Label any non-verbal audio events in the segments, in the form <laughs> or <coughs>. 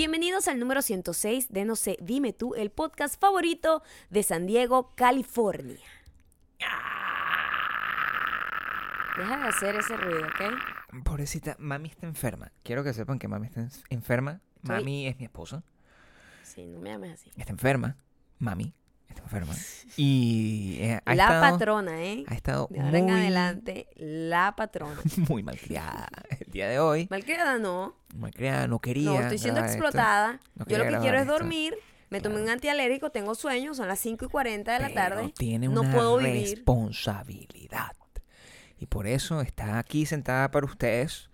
Bienvenidos al número 106 de No sé, dime tú, el podcast favorito de San Diego, California. Deja de hacer ese ruido, ¿ok? Pobrecita, mami está enferma. Quiero que sepan que mami está en- enferma. Mami es mi esposa. Sí, no me llames así. Está enferma. Mami está enferma. Y eh, ha La estado, patrona, ¿eh? ha estado De ahora en muy, adelante, la patrona. <laughs> muy malcriada el día de hoy. Malcriada no. Malcriada, no quería. No, estoy siendo explotada. No Yo lo que quiero es esto. dormir. Me tomé un antialérgico, tengo sueño, son las 5 y 40 de la Pero tarde. tiene no una puedo vivir. responsabilidad. Y por eso está aquí sentada para ustedes.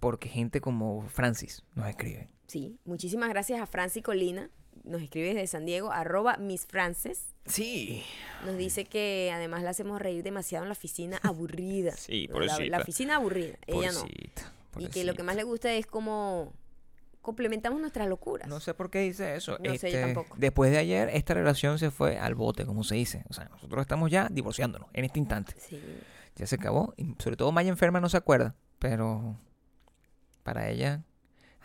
Porque gente como Francis nos escribe. Sí, muchísimas gracias a Franci Colina. Nos escribe desde San Diego, arroba Miss Frances. Sí. Nos dice que además la hacemos reír demasiado en la oficina <laughs> aburrida. Sí, la, pobrecita. la oficina aburrida, ella no. Pobrecita, Y que lo que más le gusta es como complementamos nuestras locuras. No sé por qué dice eso. No sé, yo Este, tampoco. Después de ayer, esta relación se fue al bote, como se dice. O sea, nosotros estamos ya divorciándonos en este instante. Sí. Ya se acabó. Y sobre todo Maya enferma no se acuerda. Pero para ella...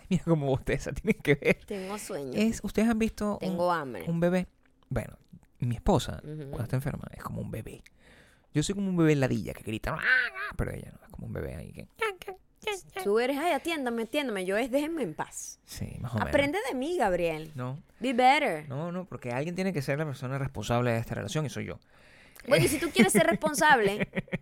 Ay, <laughs> mira cómo bosteza, tienen que ver. Tengo sueño. Es, ¿Ustedes han visto un- Tengo hambre. un, bebé? Bueno, mi esposa, cuando está enferma, es como un bebé. Yo soy como un bebé ladilla que grita, "Ah, ah", pero ella no, es como un bebé ahí que... Tú eres, ay, atiéndame, atiéndame. Yo es, déjenme en paz. Sí, más o menos. Aprende de mí, Gabriel. No, Be better. no, no, porque alguien tiene que ser la persona responsable de esta relación y soy yo. Bueno, y si tú quieres ser responsable <laughs>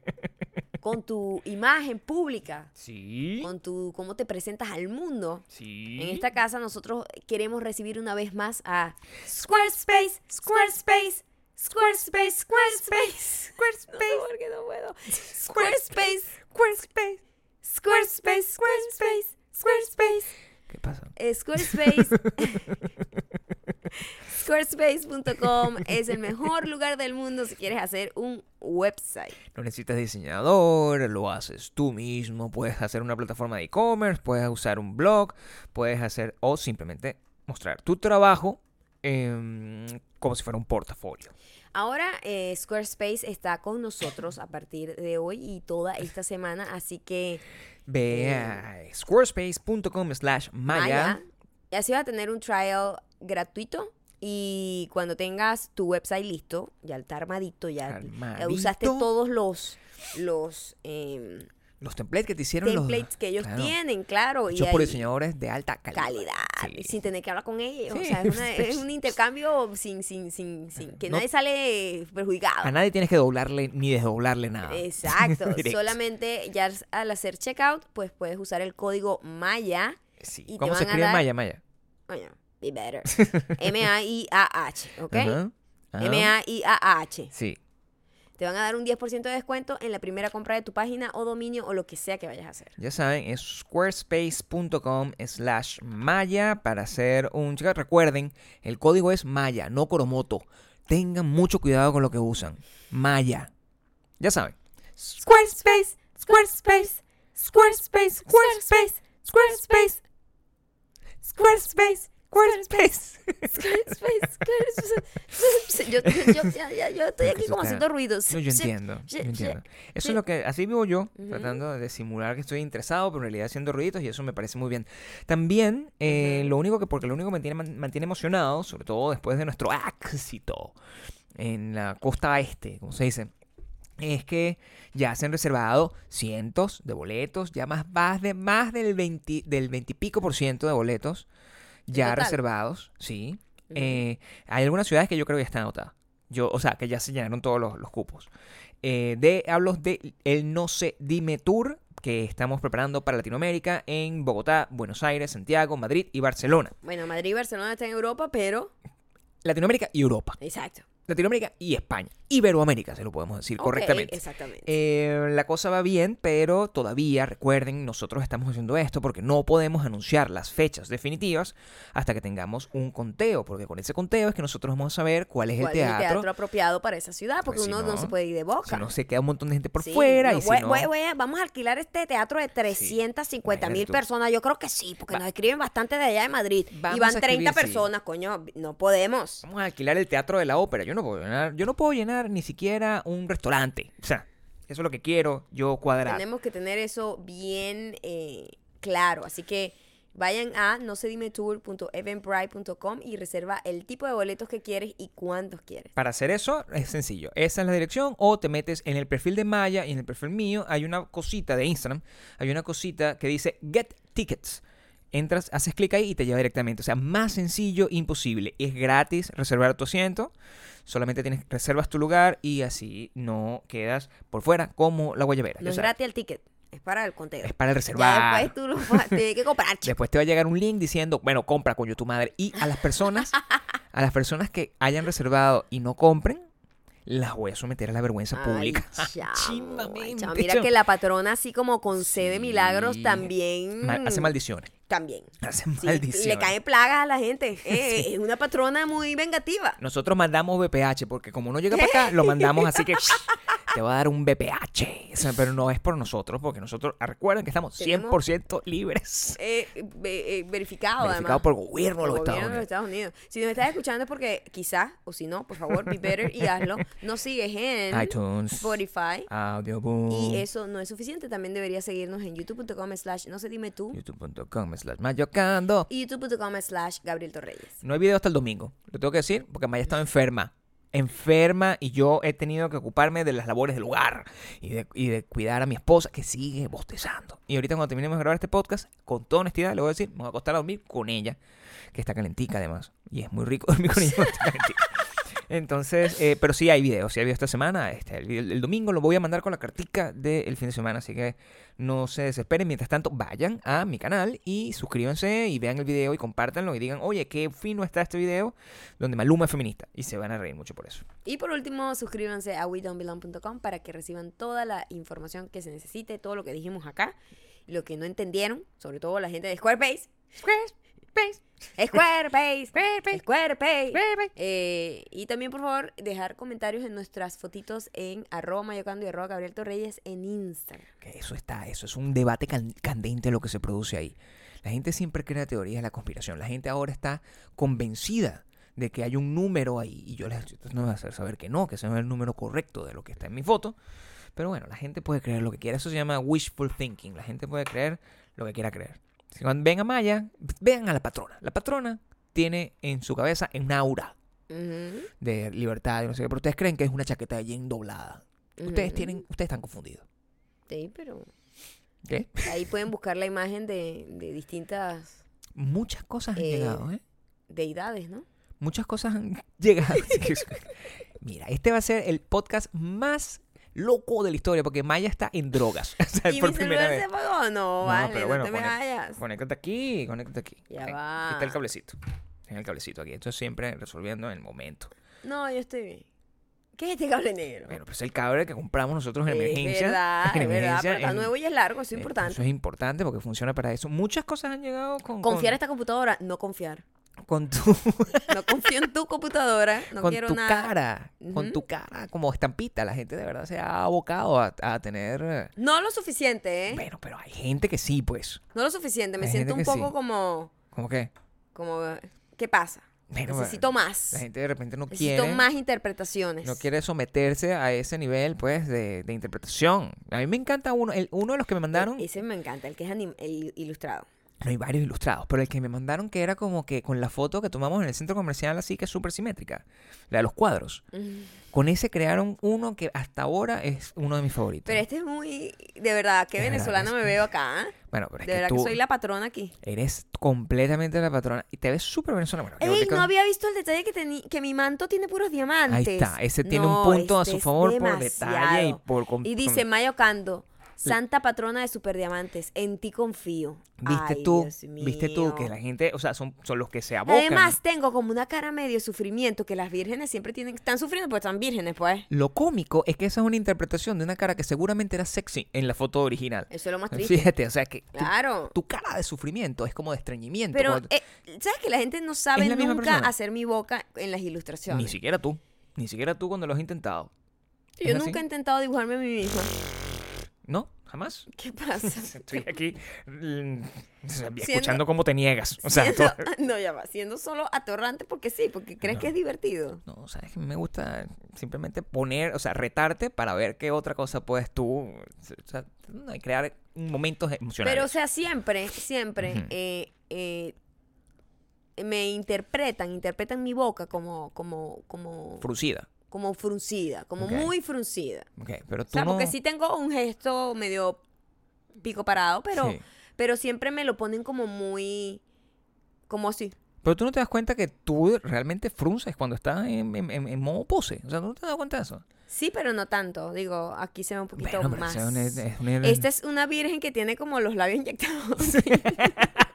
con tu imagen pública, Sí. con tu cómo te presentas al mundo, Sí. en esta casa nosotros queremos recibir una vez más a Squarespace, Squarespace, Squarespace, Squarespace, Squarespace, porque no puedo. Squarespace, Squarespace. Squarespace, Squarespace, Squarespace. ¿Qué pasa? Eh, Squarespace. <laughs> Squarespace.com es el mejor lugar del mundo si quieres hacer un website. No necesitas diseñador, lo haces tú mismo, puedes hacer una plataforma de e-commerce, puedes usar un blog, puedes hacer o simplemente mostrar tu trabajo em, como si fuera un portafolio. Ahora eh, Squarespace está con nosotros a partir de hoy y toda esta semana, así que Ve a squarespace.com slash maya. Y así vas a tener un trial gratuito y cuando tengas tu website listo, ya está armadito, ya Armadito. usaste todos los los em, Los templates que te hicieron los- templates que ellos claro, tienen, claro, y hechos por diseñadores de alta calidad. calidad, Sí. sin tener que hablar con ellos. O sea, es, una- <laughs> es un intercambio sin, sin, sin, sin que No- nadie sale perjudicado. A nadie tienes que doblarle ni desdoblarle nada. Exacto. <laughs> Solamente ya al hacer checkout, pues puedes usar el código Maya. Sí. y te ¿Cómo se a escribe dar- Maya, Maya? Bueno, be better. <laughs> M-A-I-A-H, ¿ok? Ajá, ajá. M-A-I-A-H. Sí. Te van a dar un 10% de descuento en la primera compra de tu página o dominio o lo que sea que vayas a hacer. Ya saben, es squarespace.com slash maya para hacer un... Chicas, recuerden, el código es maya, no coromoto. Tengan mucho cuidado con lo que usan. Maya. Ya saben. Squarespace, Squarespace, Squarespace, Squarespace, Squarespace, Squarespace. Squarespace. Squarespace, Squarespace. Yo, yo, yo, ya- ya- yo estoy aquí como haciendo ruidos. No, yo entiendo. Yo. Eso es lo que... Así vivo yo, tratando de simular que estoy interesado, pero en realidad haciendo ruiditos y eso me parece muy bien. También, eh, lo único que... Porque lo único que me mantiene, man- mantiene emocionado, sobre todo después de nuestro éxito en la costa este, como se dice, es que ya se han reservado cientos de boletos, ya más, más, de, más del 20, del 20 y pico por ciento de boletos ya total? reservados, sí. Eh, hay algunas ciudades que yo creo que ya están anotadas. Yo, o sea, que ya se llenaron todos los, los cupos. Eh, de, hablo de el No sé, dime tour que estamos preparando para Latinoamérica en Bogotá, Buenos Aires, Santiago, Madrid y Barcelona. Bueno, Madrid y Barcelona están en Europa, pero... Latinoamérica y Europa. Exacto. Latinoamérica y España. Iberoamérica, se lo podemos decir correctamente. Exactamente. Eh, la cosa va bien, pero todavía, recuerden, nosotros estamos haciendo esto porque no podemos anunciar las fechas definitivas hasta que tengamos un conteo, porque con ese conteo es que nosotros vamos a saber cuál es ¿Cuál el teatro. es el teatro apropiado para esa ciudad? Porque Pues si uno no, no, se puede ir de boca. Si no, se queda un montón de gente por Sí, fuera no, y si voy- no... voy- voy a- vamos a alquilar este teatro de 350 mil Imagínate tú. personas. Yo creo que sí, porque Va- nos escriben bastante de allá de Madrid. Vamos y van a 30 escribir, sí. personas, coño. No podemos. Vamos a alquilar el teatro de la ópera. Yo no puedo llenar, yo no puedo llenar ni siquiera un restaurante. O sea, eso es lo que quiero yo cuadrar. Tenemos que tener eso bien eh, claro. Así que Vayan a no se dime tour.eventbrite.com y reserva el tipo de boletos que quieres y cuántos quieres. Para hacer eso es sencillo. Esa es la dirección o te metes en el perfil de Maya y en el perfil mío hay una cosita de Instagram, hay una cosita que dice Get Tickets. Entras, haces clic ahí y te lleva directamente. O sea, más sencillo imposible. Es gratis reservar tu asiento. Solamente tienes reservas tu lugar y así no quedas por fuera como la guayabera. No es gratis el ticket, es para el conteo. es para el Ya reservar. después tú lo vas- <laughs> tienes que comprar. Después te va a llegar un link diciendo, bueno, compra coño tu madre. Y a las personas, <laughs> a las personas que hayan reservado y no compren, las voy a someter a la vergüenza Ay, pública. <laughs> Chimbamente, chamo. Mira que la patrona así como concede Sí. milagros también. Hace maldiciones. También. Hace Sí, maldiciones. le caen plagas a la gente. <laughs> Eh, Es una patrona muy vengativa. Nosotros mandamos BPH porque como no llega para acá, lo mandamos así que <laughs> te va a dar un BPH. O sea, pero no es por nosotros, porque nosotros, ah, recuerden que estamos Tenemos- 100% libres. Eh, eh, verificado, Verificado además. por gobierno de los Por Estados gobierno de los. Estados Unidos. Si nos estás escuchando es porque quizás, o si no, por favor, be better y hazlo. Nos sigues en iTunes, Spotify. Audioboom, Y eso no es suficiente. También deberías seguirnos en youtube.com slash no sé dime tú. youtube.com slash mayocando. Y youtube.com slash Gabriel Torreyes. No hay video hasta el domingo, lo tengo que decir, porque Maya estaba enferma. Enferma y yo he tenido que ocuparme de las labores del hogar y de, y de cuidar a mi esposa que sigue bostezando. Y ahorita cuando terminemos de grabar este podcast, con toda honestidad le voy a decir, me voy a acostar a dormir con ella, que está calentica además. Y es muy rico dormir con ella está calentica. Entonces, eh, pero sí hay video, sí hay video esta semana. Este, el, el domingo lo voy a mandar con la cartica del fin de semana, así que no se desesperen. Mientras tanto, vayan a mi canal y suscríbanse y vean el video y compártanlo y digan, oye, qué fino está este video donde Maluma es feminista. Y se van a reír mucho por eso. Y por último, suscríbanse a WeDon'tBelong.com para que reciban toda la información que se necesite, todo lo que dijimos acá, lo que no entendieron, sobre todo la gente de Squarespace. Squarespace. Squarespace. Squarespace. Squarespace. Squarespace. Eh, y también, por favor, dejar comentarios en nuestras fotitos en arroba mayocando y arroba Gabriel Torreyes en Instagram. Que eso está, eso es un debate can- candente lo que se produce ahí. La gente siempre crea teorías de la conspiración. La gente ahora está convencida de que hay un número ahí. Y yo les no voy a hacer saber que no, que ese no es el número correcto de lo que está en mi foto. Pero bueno, la gente puede creer lo que quiera. Eso se llama wishful thinking. La gente puede creer lo que quiera creer. Si cuando ven a Maya, vean a la patrona. La patrona tiene en su cabeza un aura de libertad y no sé qué. Pero ustedes creen que es una chaqueta de jean doblada. Ustedes tienen, ustedes están confundidos. Sí, pero ¿Qué? ahí pueden buscar la imagen de, de distintas Muchas cosas han Eh, llegado, ¿eh? deidades, ¿no? Muchas cosas han <laughs> llegado. Mira, este va a ser el podcast más loco de la historia porque Maya está en drogas. <laughs> O sea, ¿Y por mi primera vez. se apagó? No, vale, pero no te me vayas. Conéctate aquí, conéctate aquí. Ya va. Aquí está el cablecito. Tengo el cablecito aquí. Esto es siempre resolviendo en el momento. No, yo estoy bien. ¿Qué es este cable negro? Bueno, pues el cable que compramos nosotros en es emergencia. verdad, <laughs> en es verdad, pero está en- nuevo y es largo, eso es eh, importante. Eso es importante porque funciona para eso. Muchas cosas han llegado con, Confiar en con, esta computadora, no confiar. Con tu, <laughs> No confío en tu computadora, no con quiero tu nada. cara. Con Ujú. tu cara como estampita. La gente de verdad se ha abocado a, a tener... eh, No lo suficiente, ¿eh? Bueno, pero hay gente que sí, pues. No lo suficiente, me Hay siento un poco sí. como, ¿Cómo que? como, ¿qué pasa? Bueno, Necesito más. La gente de repente no Necesito quiere... más interpretaciones. No quiere someterse a ese nivel, pues, de, de interpretación. A mí me encanta uno, el, uno de los que me mandaron, E- Ese me encanta, el que es anim- el ilustrado. No hay varios ilustrados, pero el que me mandaron que era como que con la foto que tomamos en el centro comercial, así que es súper simétrica, la de los cuadros. Con ese crearon uno que hasta ahora es uno de mis favoritos. Pero este es muy, de verdad, qué De verdad, venezolano es- me veo acá. ¿eh? bueno, pero es De que verdad tú que soy la patrona aquí. eres completamente la patrona y te ves súper venezolana. Bueno, Ey, no había visto el detalle que, teni- que mi manto tiene puros diamantes. Ahí está, ese tiene No, un punto a este su es favor por detalle y por... Y dice Mayo Cando, Santa patrona de superdiamantes, en ti confío. ¿Viste Ay, tú? ¿Viste tú? Que la gente, o sea, son, son los que se abocan. Además, tengo como una cara medio de sufrimiento que las vírgenes siempre tienen, están sufriendo porque están vírgenes, pues. Lo cómico es que esa es una interpretación de una cara que seguramente era sexy en la foto original. Eso es lo más triste. Fíjate, o sea, que tu, Claro. tu cara de sufrimiento es como de estreñimiento. Pero, eh, ¿sabes que la gente no sabe nunca hacer mi boca en las ilustraciones? ni siquiera tú. Ni siquiera tú cuando lo has intentado. Yo ¿Es nunca así? he intentado dibujarme a mí misma. ¿No? Jamás. ¿Qué pasa? <laughs> Estoy aquí mm, o sea, Siendo- escuchando cómo te niegas. O sea, Siendo- todo- <laughs> no, ya va, siendo solo atorrante porque sí, porque crees No. que es divertido. No, sabes que me gusta simplemente poner, o sea, retarte para ver qué otra cosa puedes tú, o sea, crear momentos emocionales. Pero, o sea, siempre, siempre eh, eh, me interpretan, interpretan mi boca como, como, como, Fruncida. Como fruncida, como muy fruncida. Ok, pero O tú sea, no... porque sí tengo un gesto medio pico parado, pero, Sí. pero siempre me lo ponen como muy, como así. Pero tú no te das cuenta que tú realmente frunces cuando estás en, en- en- modo pose. O sea, ¿tú no te das cuenta de eso? Sí, pero no tanto. Digo, aquí se ve un poquito Bueno, más. es es Esta es una virgen que tiene como los labios inyectados. <laughs>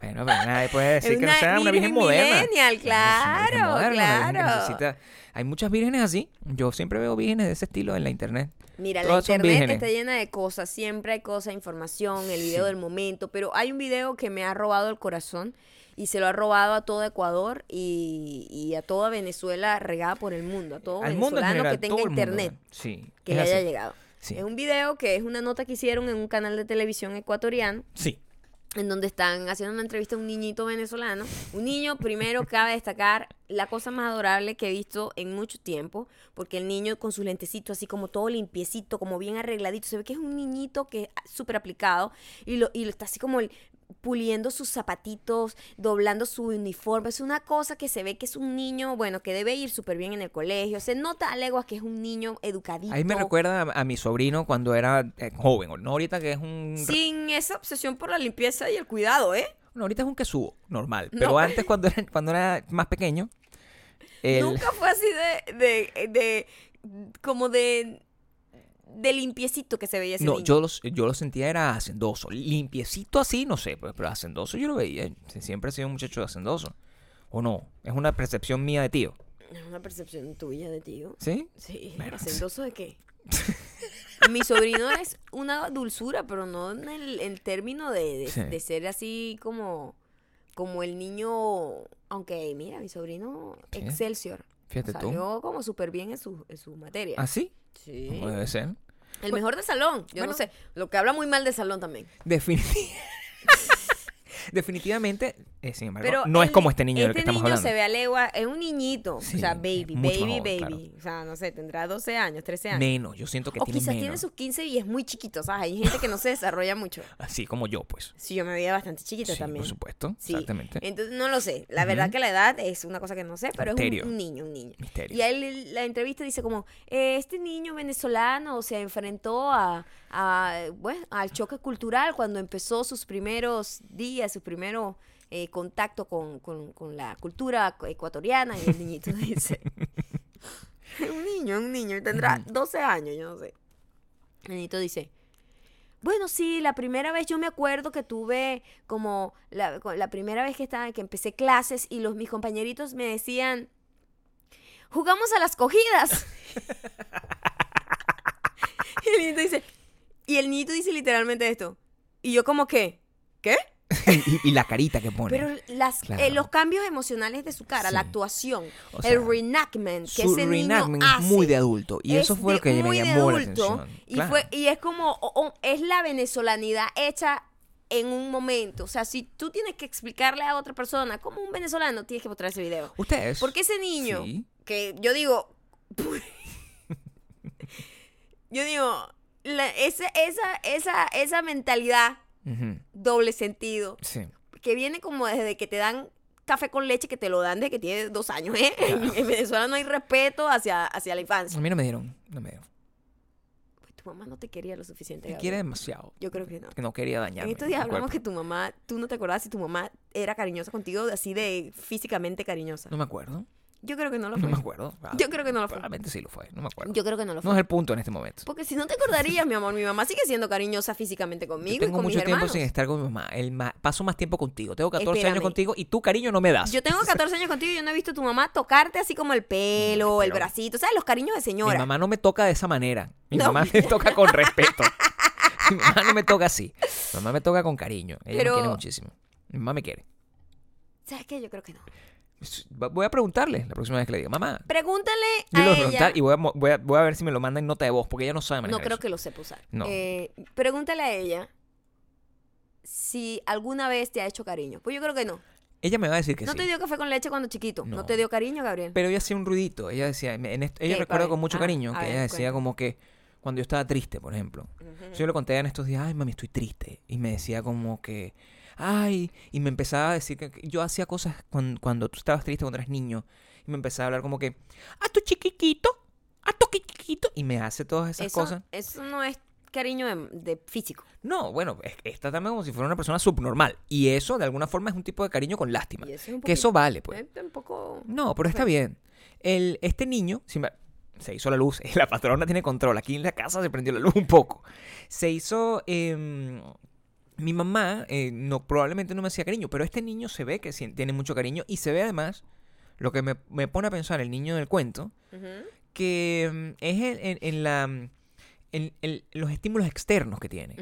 Bueno, pero nadie puede decir Es que no sea una virgen moderna. una virgen claro, moderna, claro. necesita- Hay muchas vírgenes así. Yo siempre veo vírgenes de ese estilo en la internet. Mira, la Todas internet está llena de cosas, siempre hay cosas, información, el video del momento, pero hay un video que me ha robado el corazón y se lo ha robado a todo Ecuador y, y a toda Venezuela regada por el mundo, a todo Al venezolano general, que tenga internet. Sí. que le haya llegado. Sí. Es un video que es una nota que hicieron en un canal de televisión ecuatoriano Sí. En donde están haciendo una entrevista a un niñito venezolano. Un niño, primero, cabe destacar la cosa más adorable que he visto en mucho tiempo, porque el niño con sus lentecitos así como todo limpiecito, como bien arregladito, se ve que es un niñito que es súper aplicado y lo, y lo está así como el- puliendo sus zapatitos, doblando su uniforme. Es una cosa que se ve que es un niño, bueno, que debe ir súper bien en el colegio. Se nota a leguas que es un niño educadito. Ahí me recuerda a, a mi sobrino cuando era eh, joven. No ahorita que es un... Sin esa obsesión por la limpieza y el cuidado, ¿eh? No, ahorita es un quesugo, normal. No. Pero antes, cuando era, cuando era más pequeño... Nunca fue así de, de, de, como de, de limpiecito que se veía ese No, niño. yo, los, yo lo sentía era hacendoso. Limpiecito así, no sé, pues, pero hacendoso yo lo veía. Siempre ha sido un muchacho hacendoso. ¿O no? Es una percepción mía de tío. Es una percepción tuya de tío. ¿Sí? Sí, Bueno, ¿hacendoso de qué? <laughs> Mi sobrino es una dulzura, pero no en el, en término de, de, Sí. de ser así como, como el niño, aunque mira, mi sobrino Sí. Excelsior. Fíjate tú. Salió como súper bien en su, en su materia. ¿Ah, sí? Sí. Como debe ser. El mejor de salón. Yo Bueno. no sé. Lo que habla muy mal de salón también. <laughs> Definitivamente. Definitivamente, eh, sin embargo, Pero no es como este niño del que este estamos niño hablando. se ve a legua, es un niñito. Sí, o sea, baby, baby, baby. O sea, no sé, tendrá 12 años, 13 años. Menos, yo siento que o tiene quizás menos. tiene sus 15 y es muy chiquito, ¿sabes? Hay gente que no se desarrolla mucho. <laughs> Así como yo, pues. Sí, yo me veía bastante chiquita Sí, también. por supuesto. Sí. Exactamente. Entonces, no lo sé. La verdad que la edad es una cosa que no sé, pero Misterio. es un, un niño, un niño. Misterio. Y a él la entrevista dice como, eh, este niño venezolano se enfrentó a, a, bueno, al choque cultural cuando empezó sus primeros días, su primero eh, contacto con, con- con la cultura ecuatoriana. Y el niñito dice, un niño, un niño, tendrá 12 años, yo no sé. El niñito dice, bueno, sí, la primera vez yo me acuerdo que tuve como la, la primera vez que estaba, que empecé clases y los mis compañeritos me decían, jugamos a las cogidas. <laughs> y el niñito dice, y el niñito dice literalmente esto. Y yo como que, ¿qué? <laughs> y, y la carita que pone. Pero las, Claro. eh, los cambios emocionales de su cara, la actuación, O sea, el reenactment que Su ese niño reenactment hace. es muy de adulto. Y eso es fue lo que me llamó la atención. Y, Claro. fue, y es como, o- o- es la venezolanidad hecha en un momento. O sea, si tú tienes que explicarle a otra persona como un venezolano, tienes que mostrar ese video. Ustedes. Porque ese niño, Sí. que yo digo, <laughs> yo digo, la- esa, esa, esa, esa mentalidad Ujú, doble sentido, Sí. que viene como desde que te dan café con leche, que te lo dan desde que tienes dos años, ¿eh? En, <laughs> en Venezuela no hay respeto hacia, hacia la infancia. A mí no me dieron. No me dieron. Pues tu mamá no te quería lo suficiente. Gabriel. quiere demasiado. Yo creo que no. Que no quería dañarme. En estos días hablamos que tu mamá, tú no te acordabas si tu mamá era cariñosa contigo, así de físicamente cariñosa. No me acuerdo. Yo creo que no lo No fue. me acuerdo. Yo creo que no lo fue. Probablemente sí lo fue. No me acuerdo. Yo creo que no lo No fue. es el punto en este momento. Porque si no te acordarías, mi amor, mi mamá sigue siendo cariñosa físicamente Yo conmigo y tengo mis mucho tiempo hermanos. sin estar con mi mamá. El ma- paso más tiempo contigo. Tengo 14 años contigo y tú, cariño, no me das. Yo tengo 14 años contigo y yo no he visto a tu mamá tocarte así como el pelo, el bracito, ¿sabes? Los cariños de Mi señora. mamá no me toca de esa manera. Mi No. mamá me toca con respeto. <laughs> Mi mamá no me toca así. Mi mamá me toca con cariño. Ella Pero- me quiere muchísimo. Mi mamá me quiere. ¿Sabes qué? Yo creo que no. Voy a preguntarle la próxima vez que le diga, mamá. Pregúntale Yo le a voy a ella. preguntar y voy a, voy, a, voy a ver si me lo manda en nota de voz, porque ella no sabe manejar No creo eso. que lo sepa usar. No. Eh, pregúntale a ella si alguna vez te ha hecho cariño. Pues yo creo que no. Ella me va a decir que no sí. te dio café con leche cuando chiquito. No, No. te dio cariño, Gabriel. Pero ella hacía un ruidito. Ella decía, en esto- ella recuerda con mucho Ah, cariño que ver, ella decía cuéntame. como que cuando yo estaba triste, por ejemplo. Yo le conté en estos días, ay, mami, estoy triste. Y me decía como que, ay, y me empezaba a decir que yo hacía cosas cuando, cuando tú estabas triste, cuando eras niño. Y me empezaba a hablar como que, a tu chiquitito, a tu chiquitito. Y me hace todas esas eso, cosas. eso no es cariño de, de físico. No, bueno, es- está también como si fuera una persona subnormal. Y eso, de alguna forma, es un tipo de cariño con lástima. Es Que eso vale, pues. es un poco... No, pero está bien. El, este niño, si me- se hizo la luz, <laughs> la patrona tiene control. Aquí en la casa se prendió la luz un poco. Se hizo... em, mi mamá eh, no, probablemente no me hacía cariño, pero este niño se ve que tiene mucho cariño y se ve además, lo que me, me pone a pensar el niño del cuento, que em, es en, en- en la, en, en los estímulos externos que tiene.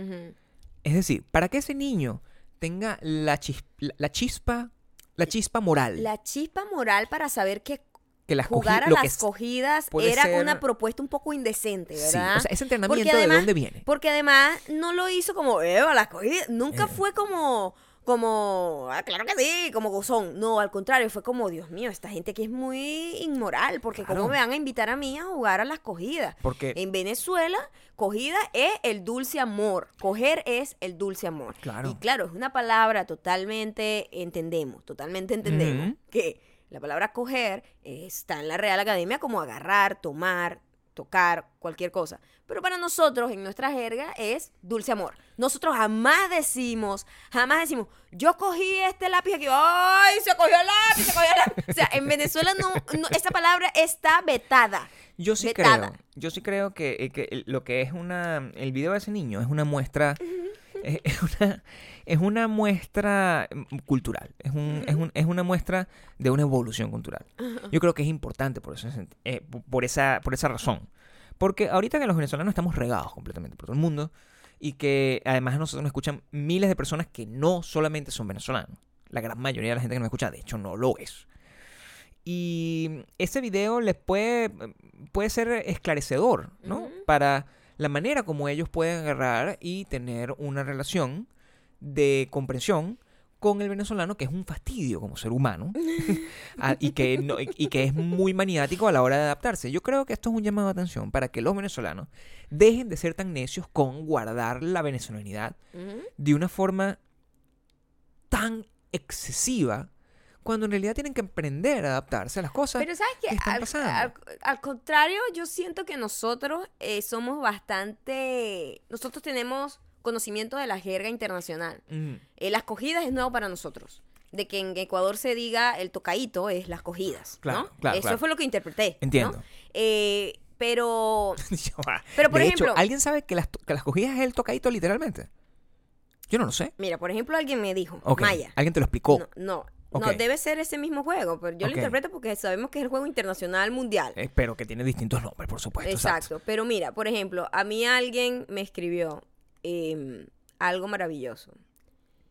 Es decir, para que ese niño tenga la, chis- la, la chispa, la chispa moral, La chispa moral para saber que que las jugar a lo las que cogidas era ser- una propuesta un poco indecente, Sí, ¿verdad? o sea, ese entrenamiento además- de dónde viene. Porque además no lo hizo como, Eva, las cogidas. Nunca Eh. fue como, como, ah, claro que sí, como gozón. No, al contrario, fue como, Dios mío, esta gente aquí es muy inmoral, porque Claro. ¿cómo me van a invitar a mí a jugar a las cogidas? Porque En Venezuela, cogida es el dulce amor. Coger es el dulce amor. Claro. Y claro, es una palabra totalmente, entendemos, totalmente entendemos que la palabra coger está en la Real Academia como agarrar, tomar, tocar, cualquier cosa. Pero para nosotros, en nuestra jerga, es dulce amor. Nosotros jamás decimos, jamás decimos, yo cogí este lápiz aquí, ¡ay! Se cogió el lápiz, se cogió el lápiz. O sea, en Venezuela no, no- esa palabra está vetada. yo sí vetada. creo, yo sí creo que, eh, que lo que es una, el video de ese niño es una muestra, es, es una, es una muestra mm, cultural, es, un, es, un- es una muestra de una evolución cultural. Yo creo que es importante por, sent- eh, por, esa, por esa razón. Porque ahorita que los venezolanos estamos regados completamente por todo el mundo y que además a nosotros nos escuchan miles de personas que no solamente son venezolanos. La gran mayoría de la gente que nos escucha, de hecho, no lo es. Y ese video les puede, puede ser esclarecedor, ¿no? Ujú. Para la manera como ellos pueden agarrar y tener una relación de comprensión con el venezolano, que es un fastidio como ser humano <laughs> ah, y, que no- y- que es muy maniático a la hora de adaptarse. Yo creo que esto es un llamado de atención para que los venezolanos dejen de ser tan necios con guardar la venezolanidad de una forma tan excesiva cuando en realidad tienen que aprender a adaptarse a las cosas. Pero sabes que ¿qué están al, pasando? al- al contrario, yo siento que nosotros eh, somos bastante, nosotros tenemos conocimiento de la jerga internacional. Mm, Eh, las cogidas es nuevo para nosotros. De que en Ecuador se diga el tocadito es las cogidas, Claro, ¿no? claro, Eso claro. fue lo que interpreté. ¿no? Entiendo. Eh, pero. <laughs> Pero, por de ejemplo- hecho, ¿alguien sabe que las, que las cogidas es el tocadito literalmente? Yo no lo sé. mira, por ejemplo, alguien me dijo, Maya, Alguien te lo explicó. no, no, No, debe ser ese mismo juego, pero yo lo interpreto porque sabemos que es el juego internacional mundial. Eh, pero que tiene distintos nombres, por supuesto. Exacto. Exacto. Pero mira, por ejemplo, a mí alguien me escribió em, algo maravilloso.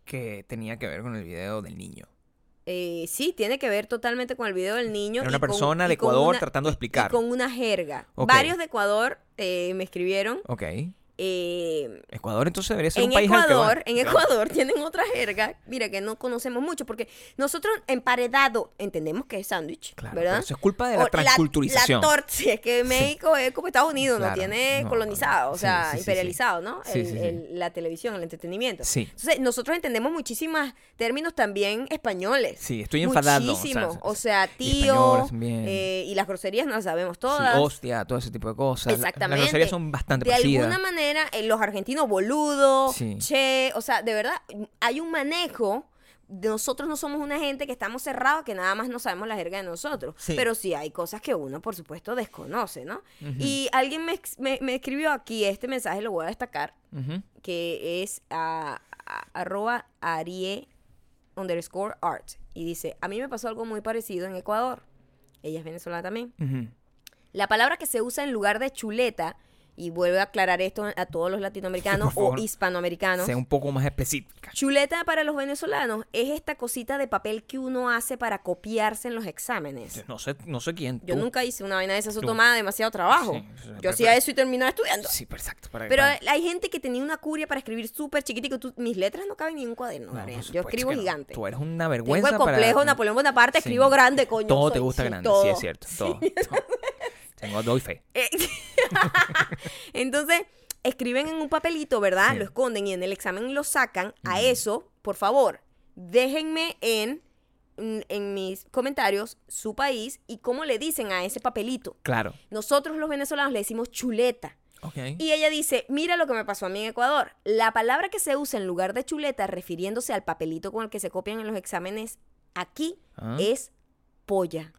Que tenía que ver con el video del niño. Eh, sí, tiene que ver totalmente con el video del niño. Era una con- persona de Ecuador una- tratando de y explicar. con una jerga. Varios de Ecuador eh, me escribieron. Ok. Eh, Ecuador entonces debería ser en un país. Ecuador, en Ecuador <laughs> tienen otra jerga, mira que no conocemos mucho, porque nosotros emparedado entendemos que es sándwich, Claro, ¿verdad? eso es culpa de la O transculturización. La, torta, sí, es que México es como Estados Unidos, Claro, no tiene no, colonizado, o sea, sí, sí, sí. imperializado, ¿no? El- la televisión, el entretenimiento. Sí. Entonces, nosotros entendemos muchísimos términos también españoles. Sí, estoy enfadado. Muchísimo. O sea, tío. eh, y las groserías no las sabemos todas. hostia, todo ese tipo de cosas. La- Exactamente. Las groserías son bastante de parecidas. alguna manera, eh, los argentinos boludo, Sí. che, o sea, de verdad, hay un manejo. Nosotros no somos una gente que estamos cerrados, que nada más no sabemos la jerga de nosotros. Sí. Pero sí hay cosas que uno, por supuesto, desconoce, ¿no? Y alguien me, me- me escribió aquí, este mensaje lo voy a destacar, que es a, a- arroba arie underscore art. Y dice, a mí me pasó algo muy parecido en Ecuador. Ella es venezolana también. La palabra que se usa en lugar de chuleta y vuelve a aclarar esto a todos los latinoamericanos o hispanoamericanos. Sea un poco más específica. Chuleta para los venezolanos es esta cosita de papel que uno hace para copiarse en los exámenes. No sé, no sé quién. Yo tú. nunca hice una vaina de esa, eso tomaba demasiado trabajo. Sí, sí, Yo hacía eso y terminaba estudiando. Sí, exacto. Para, Pero para- hay gente que tenía una curia para escribir súper chiquitico. Tú- mis letras no caben ni en un cuaderno, No. Yo escribo no. gigante. Tú eres una Tengo vergüenza el complejo para... Napoleón Bonaparte, escribo grande, coño. Todo te gusta grande, todo. sí es cierto. Todo. todo. <laughs> Tengo, doy fe. Eh, <laughs> Entonces, escriben en un papelito, ¿verdad? Sí. Lo esconden y en el examen lo sacan. A eso, por favor, déjenme en, en, mis comentarios su país y cómo le dicen a ese papelito. Claro. Nosotros los venezolanos le decimos chuleta. Ok. Y ella dice, mira lo que me pasó a mí en Ecuador. La palabra que se usa en lugar de chuleta, refiriéndose al papelito con el que se copian en los exámenes aquí, Ah. es polla.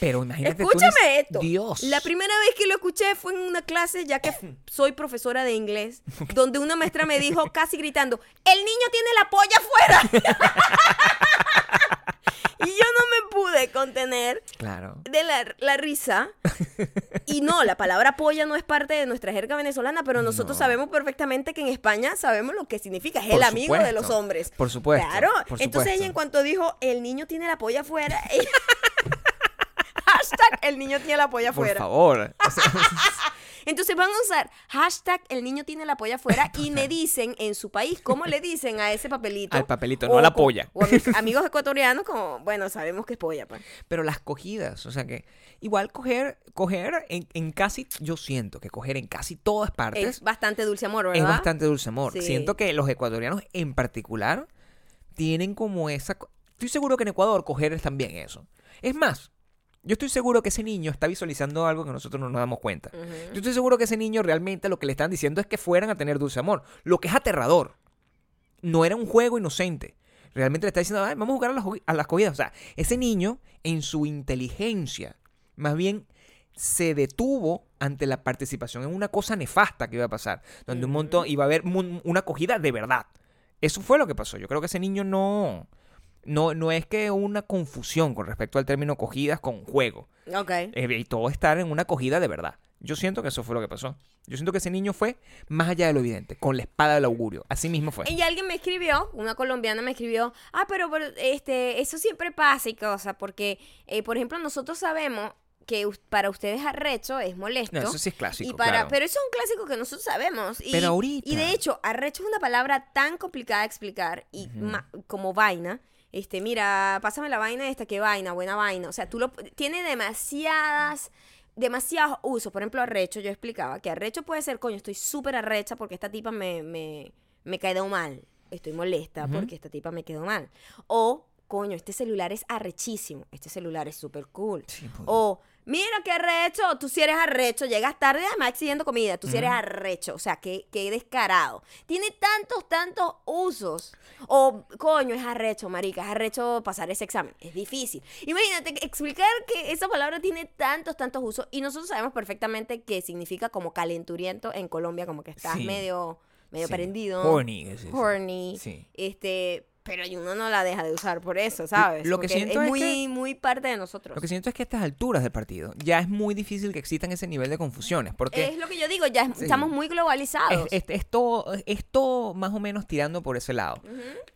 Pero imagínate tú Escúchame dices, esto. Dios. La primera vez que lo escuché fue en una clase, ya que <coughs> soy profesora de inglés, <laughs> donde una maestra me dijo casi gritando, el niño tiene la polla afuera. <laughs> y yo no me pude contener Claro. de la, la risa. Y no, la palabra polla no es parte de nuestra jerga venezolana, pero nosotros No. sabemos perfectamente que en España sabemos lo que significa. Es Por el amigo de supuesto. los hombres. Por supuesto. Claro. por Entonces ella supuesto. en cuanto dijo, el niño tiene la polla afuera, ella- <laughs> hashtag, el niño tiene la polla Por afuera. favor. <laughs> O sea, Entonces van a usar hashtag el niño tiene la polla afuera y me dicen en su país cómo le dicen a ese papelito. Al papelito, no a la polla. O a mis amigos ecuatorianos como, bueno, sabemos que es polla. Pues. pero las cogidas, o sea que igual coger, coger en, en casi, yo siento que coger en casi todas partes Es bastante dulce amor, ¿verdad? es bastante dulce amor. Sí. Siento que los ecuatorianos en particular tienen como esa... Estoy seguro que en Ecuador coger es también eso. Es más, yo estoy seguro que ese niño está visualizando algo que nosotros no nos damos cuenta. Yo estoy seguro que ese niño realmente lo que le están diciendo es que fueran a tener dulce amor. Lo que es aterrador. No era un juego inocente. Realmente le está diciendo, "Ay, vamos a jugar a las, a las cogidas. O sea, ese niño, en su inteligencia, más bien se detuvo ante la participación en una cosa nefasta que iba a pasar. Donde un montón iba a haber una acogida de verdad. Eso fue lo que pasó. Yo creo que ese niño no. No, no es que una confusión con respecto al término cogidas con juego. Ok. Eh, y todo estar en una acogida de verdad. Yo siento que eso fue lo que pasó. Yo siento que ese niño fue más allá de lo evidente, con la espada del augurio. Así mismo fue. Y alguien me escribió, una colombiana me escribió, ah, pero, pero, este, eso siempre pasa y cosas, porque, eh, por ejemplo, nosotros sabemos que para ustedes arrecho es molesto. No, eso sí es clásico, Y para, claro. Pero eso es un clásico que nosotros sabemos. Y, Pero ahorita. Y de hecho, arrecho es una palabra tan complicada de explicar y como vaina. Este, mira, pásame la vaina esta, qué vaina, buena vaina. O sea, tú lo tiene demasiadas demasiados usos. Por ejemplo, arrecho, yo explicaba que arrecho puede ser, coño, estoy súper arrecha porque esta tipa me, me, me quedó mal. Estoy molesta porque esta tipa me quedó mal. O, coño, este celular es arrechísimo. Este celular es súper cool. Sí, pues. O, mira qué arrecho, tú si eres arrecho, llegas tarde además exigiendo comida, tú si eres arrecho, o sea, qué, qué descarado. Tiene tantos, tantos usos. O, coño, es arrecho, marica, es arrecho pasar ese examen. Es difícil. Imagínate, que explicar que esa palabra tiene tantos, tantos usos y nosotros sabemos perfectamente qué significa como calenturiento en Colombia, como que estás Sí. medio, medio Sí. prendido. Horny, que dice. Horny. Sí. Este, pero uno no la deja de usar por eso, ¿sabes? Lo que siento es es muy, que- muy parte de nosotros. Lo que siento es que a estas alturas del partido ya es muy difícil que existan ese nivel de confusiones. Porque Es lo que yo digo, ya es- Sí. estamos muy globalizados. es, es- es todo, es todo más o menos tirando por ese lado.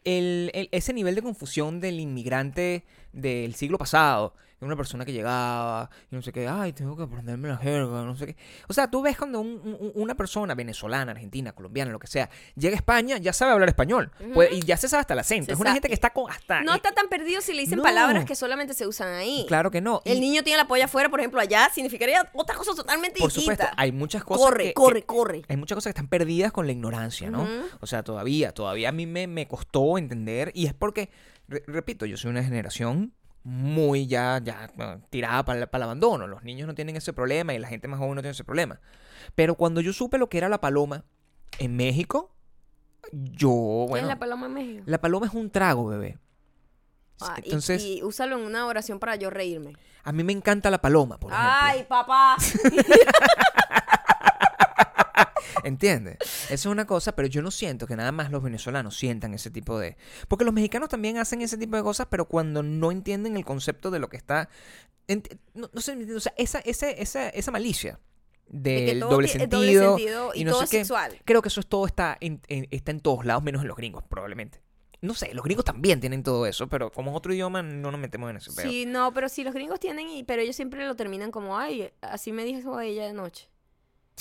El, el- ese nivel de confusión del inmigrante del siglo pasado, una persona que llegaba y no sé qué, ay, tengo que aprenderme la jerga, no sé qué. O sea, tú ves cuando un- un- una persona venezolana, argentina, colombiana, lo que sea, llega a España, ya sabe hablar español puede- y ya se sabe hasta el acento. Se es una sabe. gente que está con hasta... No está tan perdido si le dicen No. palabras que solamente se usan ahí. Claro que no. El y, niño tiene la polla afuera, por ejemplo, allá significaría otra cosa totalmente por distinta. supuesto, hay muchas cosas corre, que- corre, que- corre. hay muchas cosas que están perdidas con la ignorancia, ¿no? O sea, todavía, todavía a mí me, me costó entender y es porque, re- repito, yo soy una generación muy ya, ya tirada para, el abandono. Los niños no tienen ese problema y la gente más joven no tiene ese problema. Pero cuando yo supe lo que era la paloma en México, yo, ¿Quién bueno, es la paloma en México? la paloma es un trago, bebé. Ah, y- Entonces, y, úsalo en una oración para yo reírme. a mí me encanta la paloma, por ejemplo. Ay, papá. <laughs> <laughs> ¿Entiendes? Eso es una cosa, pero yo no siento que nada más los venezolanos sientan ese tipo de... Porque los mexicanos también hacen ese tipo de cosas, pero cuando no entienden el concepto de lo que está... No, no sé, o sea, esa, ese- esa, esa malicia De del todo doble, sentido, y, y no todo sé qué. sexual. Creo que eso es todo está en, en- está en todos lados, menos en los gringos, probablemente. No sé, los gringos también tienen todo eso, pero como es otro idioma, no nos metemos en eso. Sí, no, pero sí, los gringos tienen, y, pero ellos siempre lo terminan como, ay, así me dijo ella de noche.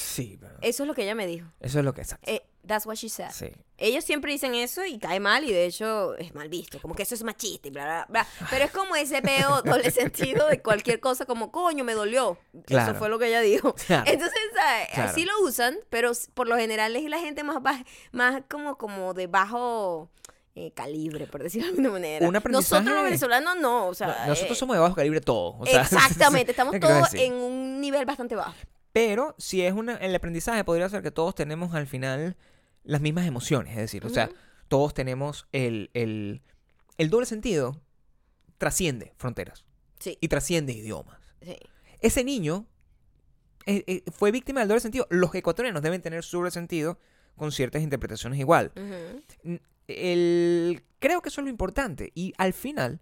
Sí, pero Eso es lo que ella me dijo. eso es lo que es. Eh, that's what she said. Sí. Ellos siempre dicen eso y cae mal y de hecho es mal visto, como que eso es machista y bla, bla, bla. Pero es como ese peo <laughs> doble sentido de cualquier cosa, como coño, me dolió. Claro. Eso fue lo que ella dijo. <laughs> Claro. Entonces, ¿sabes? Claro. así lo usan, pero por lo general es la gente más, baj- más como, como de bajo eh, calibre, por decirlo de alguna manera. Un Nosotros los venezolanos no, o sea... No, nosotros eh, somos de bajo calibre todos. o sea, <laughs> Exactamente, estamos ¿qué quiero todos en un nivel bastante bajo. Pero si es una, el aprendizaje podría ser que todos tenemos al final las mismas emociones. Es decir, o sea, todos tenemos el, el, el doble sentido trasciende fronteras Sí, y trasciende idiomas. sí. Ese niño eh, eh, fue víctima del doble sentido. Los ecuatorianos deben tener su doble sentido con ciertas interpretaciones igual. El, creo que eso es lo importante. Y al final,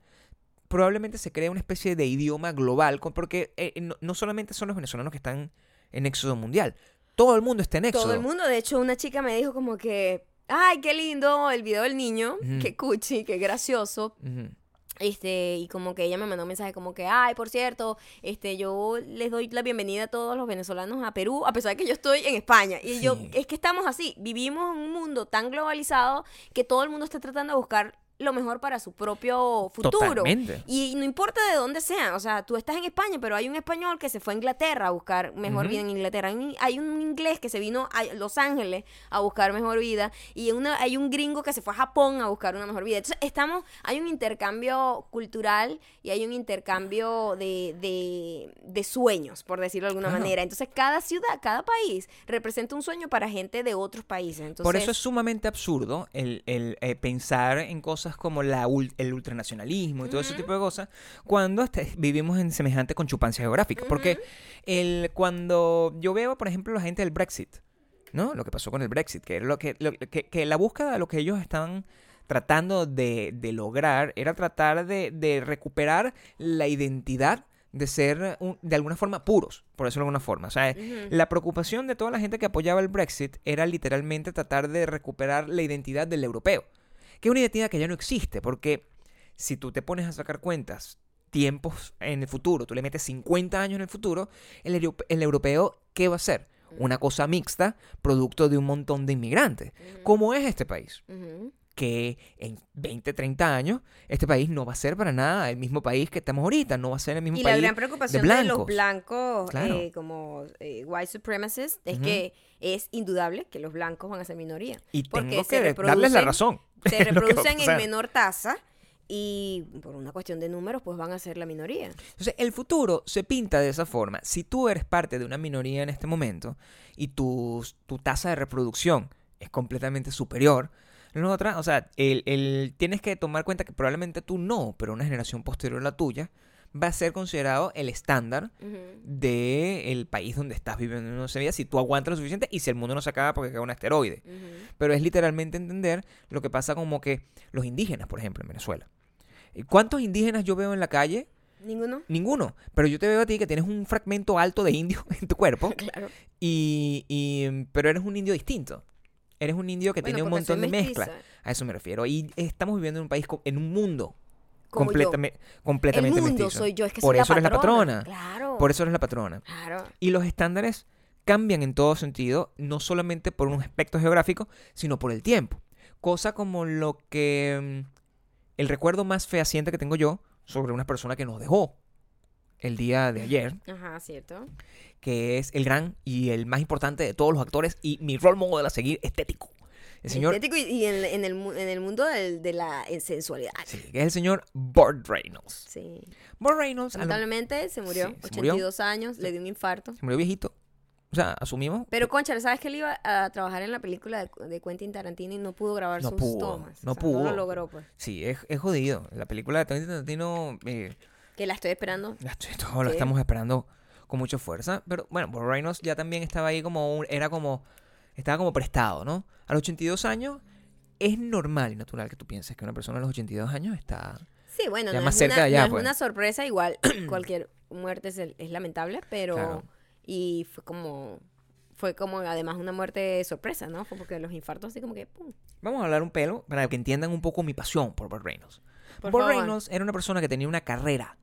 probablemente se crea una especie de idioma global, con- porque eh, no, no solamente son los venezolanos que están en éxodo mundial. Todo el mundo está en éxodo. Todo el mundo, de hecho, una chica me dijo como que, ay, qué lindo el video del niño, qué cuchi, qué gracioso. Este, y como que ella me mandó un mensaje como que, ay, por cierto, este, yo les doy la bienvenida a todos los venezolanos a Perú, a pesar de que yo estoy en España. Y yo, es que estamos así, vivimos en un mundo tan globalizado que todo el mundo está tratando de buscar lo mejor para su propio futuro. Totalmente. Y no importa de dónde sean, o sea, tú estás en España, pero hay un español que se fue a Inglaterra a buscar mejor vida en Inglaterra. Hay un, hay un inglés que se vino a Los Ángeles a buscar mejor vida. Y una, hay un gringo que se fue a Japón a buscar una mejor vida. Entonces, estamos, hay un intercambio cultural y hay un intercambio de, de, de sueños, por decirlo de alguna Claro. manera. Entonces, cada ciudad, cada país representa un sueño para gente de otros países. Entonces, Por eso es sumamente absurdo el, el, eh, pensar en cosas como la, el ultranacionalismo y todo ese tipo de cosas cuando vivimos en semejante conchupancia geográfica. Porque el, cuando yo veo, por ejemplo, la gente del Brexit, ¿no? Lo que pasó con el Brexit, que, lo que, lo- que, que la búsqueda de lo que ellos estaban tratando de, de lograr era tratar de, de recuperar la identidad de ser un- de alguna forma puros, por decirlo de alguna forma. O sea, Ujú. la preocupación de toda la gente que apoyaba el Brexit era literalmente tratar de recuperar la identidad del europeo, que es una identidad que ya no existe, porque si tú te pones a sacar cuentas, tiempos en el futuro, tú le metes 50 años en el futuro, el, europe- el europeo, ¿qué va a ser? Una cosa mixta, producto de un montón de inmigrantes. ¿Cómo es este país? Que en 20, 30 años este país no va a ser para nada el mismo país que estamos ahorita, no va a ser el mismo Y la país. gran preocupación de, los blancos. Claro. eh, como eh, white supremacists es que es indudable que los blancos van a ser minoría. y porque tengo se que darles la razón. Se <laughs> reproducen en menor tasa y por una cuestión de números pues van a ser la minoría. Entonces, el futuro se pinta de esa forma. Si tú eres parte de una minoría en este momento y tu, tu tasa de reproducción es completamente superior la otra, o sea, el, el- tienes que tomar cuenta que probablemente tú no, pero una generación posterior a la tuya va a ser considerado el estándar del país donde estás viviendo en una si tú aguantas lo suficiente y si el mundo no se acaba porque cae un asteroide. Pero es literalmente entender lo que pasa como que los indígenas, por ejemplo, en Venezuela. ¿Y ¿Cuántos indígenas yo veo en la calle? ¿Ninguno? Ninguno. Pero yo te veo a ti que tienes un fragmento alto de indio <laughs> en tu cuerpo, <laughs> Claro. y, y- pero eres un indio distinto. Eres un indio que Bueno, tiene un montón de mezcla. A eso me refiero. Y estamos viviendo en un país, en un mundo como yo. completame- completamente El mundo mestizo. soy yo, es que Por soy eso la eres la patrona. Claro. Por eso eres la patrona. Claro. Y los estándares cambian en todo sentido, no solamente por un aspecto geográfico, sino por el tiempo. Cosa como lo que... mm, El recuerdo más fehaciente que tengo yo sobre una persona que nos dejó el día de ayer, Ajá, cierto. que es el gran y el más importante de todos los actores y mi role model a seguir estético. El señor... Estético y, y en, en el, en el mundo del- de la sensualidad. Sí, que es el señor Burt Reynolds. Sí. Burt Reynolds lo- Lamentablemente se murió, Sí, se murió. 82 años, le dio un infarto. se murió viejito. O sea, asumimos. Pero, concha, ¿sabes que él iba a trabajar en la película de, de Quentin Tarantino y no pudo grabar No sus pudo, tomas? no O sea, pudo. No lo logró, pues. Sí, es, es jodido. La película de Quentin Tarantino... eh, Que la estoy esperando. Ya estoy- todo estamos esperando con mucha fuerza. Pero bueno, Burt Reynolds ya también estaba ahí como un- era como estaba como prestado, ¿no? A los 82 años es normal y natural que tú pienses que una persona a los 82 años está Sí, bueno, Ya no, más es, cerca una, de allá, no es pues. una sorpresa. Igual, <clears throat> cualquier muerte es, es lamentable, pero Claro. Y fue como, fue como además una muerte sorpresa, ¿no? Fue porque los infartos así como que, pum. Vamos a hablar un pelo para que entiendan un poco mi pasión por Burt Reynolds. Por favor. Reynolds era una persona que tenía una carrera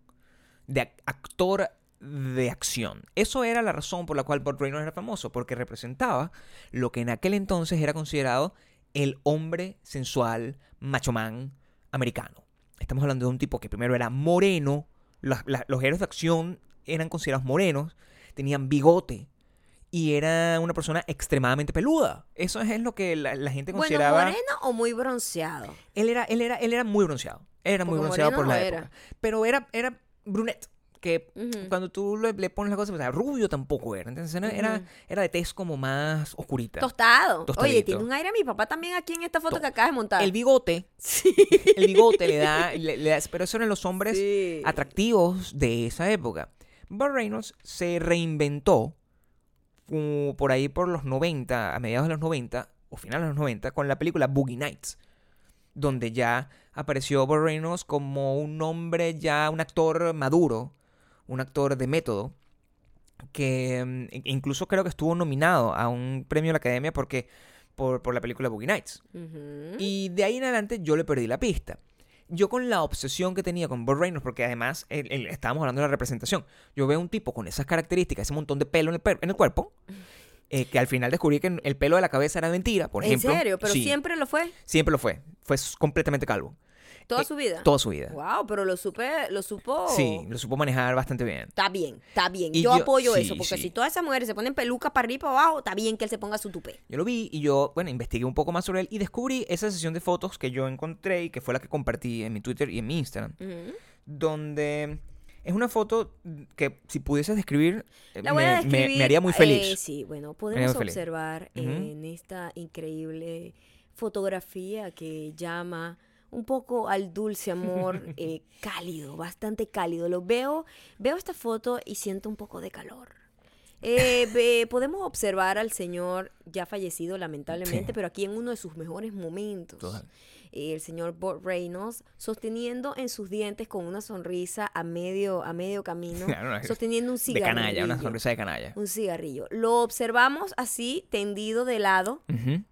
de ac- actor de acción. Eso era la razón por la cual Burt Reynolds era famoso, porque representaba lo que en aquel entonces era considerado el hombre sensual, macho man americano. Estamos hablando de un tipo que primero era moreno, la- los héroes de acción eran considerados morenos, tenían bigote y era una persona extremadamente peluda. Eso es lo que la, la gente Bueno, consideraba. moreno o muy bronceado. Él era, él era, él era muy bronceado. Él era muy bronceado por la no era. época. Pero era, era cuando tú le, le pones la cosa, o sea, rubio tampoco era. Entonces era, era, de tez como más oscurita. Tostado. Oye, tiene un aire a mi papá también aquí en esta foto To- que acabas de montar. El bigote, Sí. el bigote le da, le- le da- pero eso eran los hombres Sí. atractivos de esa época. Burt Reynolds se reinventó como por ahí por los 90, a mediados de los 90 o finales de los 90 con la película Boogie Nights, donde ya apareció Burt Reynolds como un hombre ya un actor maduro, un actor de método que mm, e- incluso creo que estuvo nominado a un premio de la Academia porque por, por la película Boogie Nights. Y de ahí en adelante yo le perdí la pista. Yo con la obsesión que tenía con Burt Reynolds, porque además él- él- estábamos hablando de la representación, yo veo un tipo con esas características, ese montón de pelo en el, per- en el cuerpo, eh, que al final descubrí que el pelo de la cabeza era mentira, por ¿En ejemplo. serio? ¿Pero Sí, siempre lo fue? siempre lo fue. Fue completamente calvo. ¿Toda Eh, su vida? Toda su vida. Wow, pero lo supe, lo supo. Sí, lo supo manejar bastante bien. Está bien, está bien. Yo, yo- apoyo sí, eso, porque sí. si todas esas mujeres se ponen peluca para arriba y para abajo, está bien que él se ponga su tupé. Yo lo vi y yo, bueno, investigué un poco más sobre él y descubrí esa sesión de fotos que yo encontré y que fue la que compartí en mi Twitter y en mi Instagram. Donde es una foto que si pudieses describir, eh, La voy a me, me- describir. me haría muy eh, feliz. sí, bueno, podemos observar en esta increíble fotografía que llama un poco al dulce amor <laughs> eh, cálido, bastante cálido. Lo veo, veo esta foto y siento un poco de calor. Eh, ve- podemos observar al señor ya fallecido lamentablemente, Sí. pero aquí en uno de sus mejores momentos. Total. El señor Burt Reynolds sosteniendo en sus dientes con una sonrisa a medio a medio camino, <laughs> sosteniendo un de cigarrillo. canalla, una sonrisa de canalla. Un cigarrillo. Lo observamos así, tendido de lado,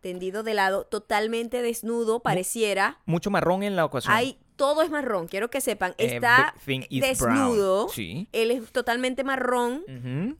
tendido de lado, totalmente desnudo, pareciera. Mucho marrón en la ocasión. Hay, todo es marrón, quiero que sepan. Está desnudo. Sí. Él es totalmente marrón.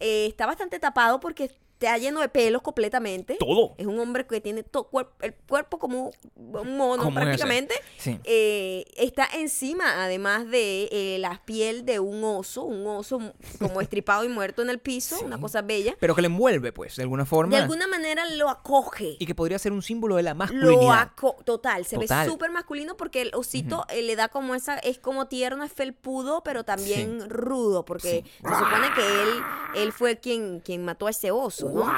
Eh, está bastante tapado porque está lleno de pelos completamente. Todo. Es un hombre que tiene to- cuer- el cuerpo como un mono prácticamente. Sí. Eh, está encima, además de eh, la piel de un oso, un oso como estripado y muerto en el piso, Sí. una cosa bella. Pero que le envuelve, pues, de alguna forma. De alguna manera lo acoge. Y que podría ser un símbolo de la masculinidad. Lo aco total, se Total. ve súper masculino porque el osito eh, le da como esa, es como tierno, es felpudo, pero también rudo, porque se supone que él, él fue quien, quien mató a ese oso, ¿no?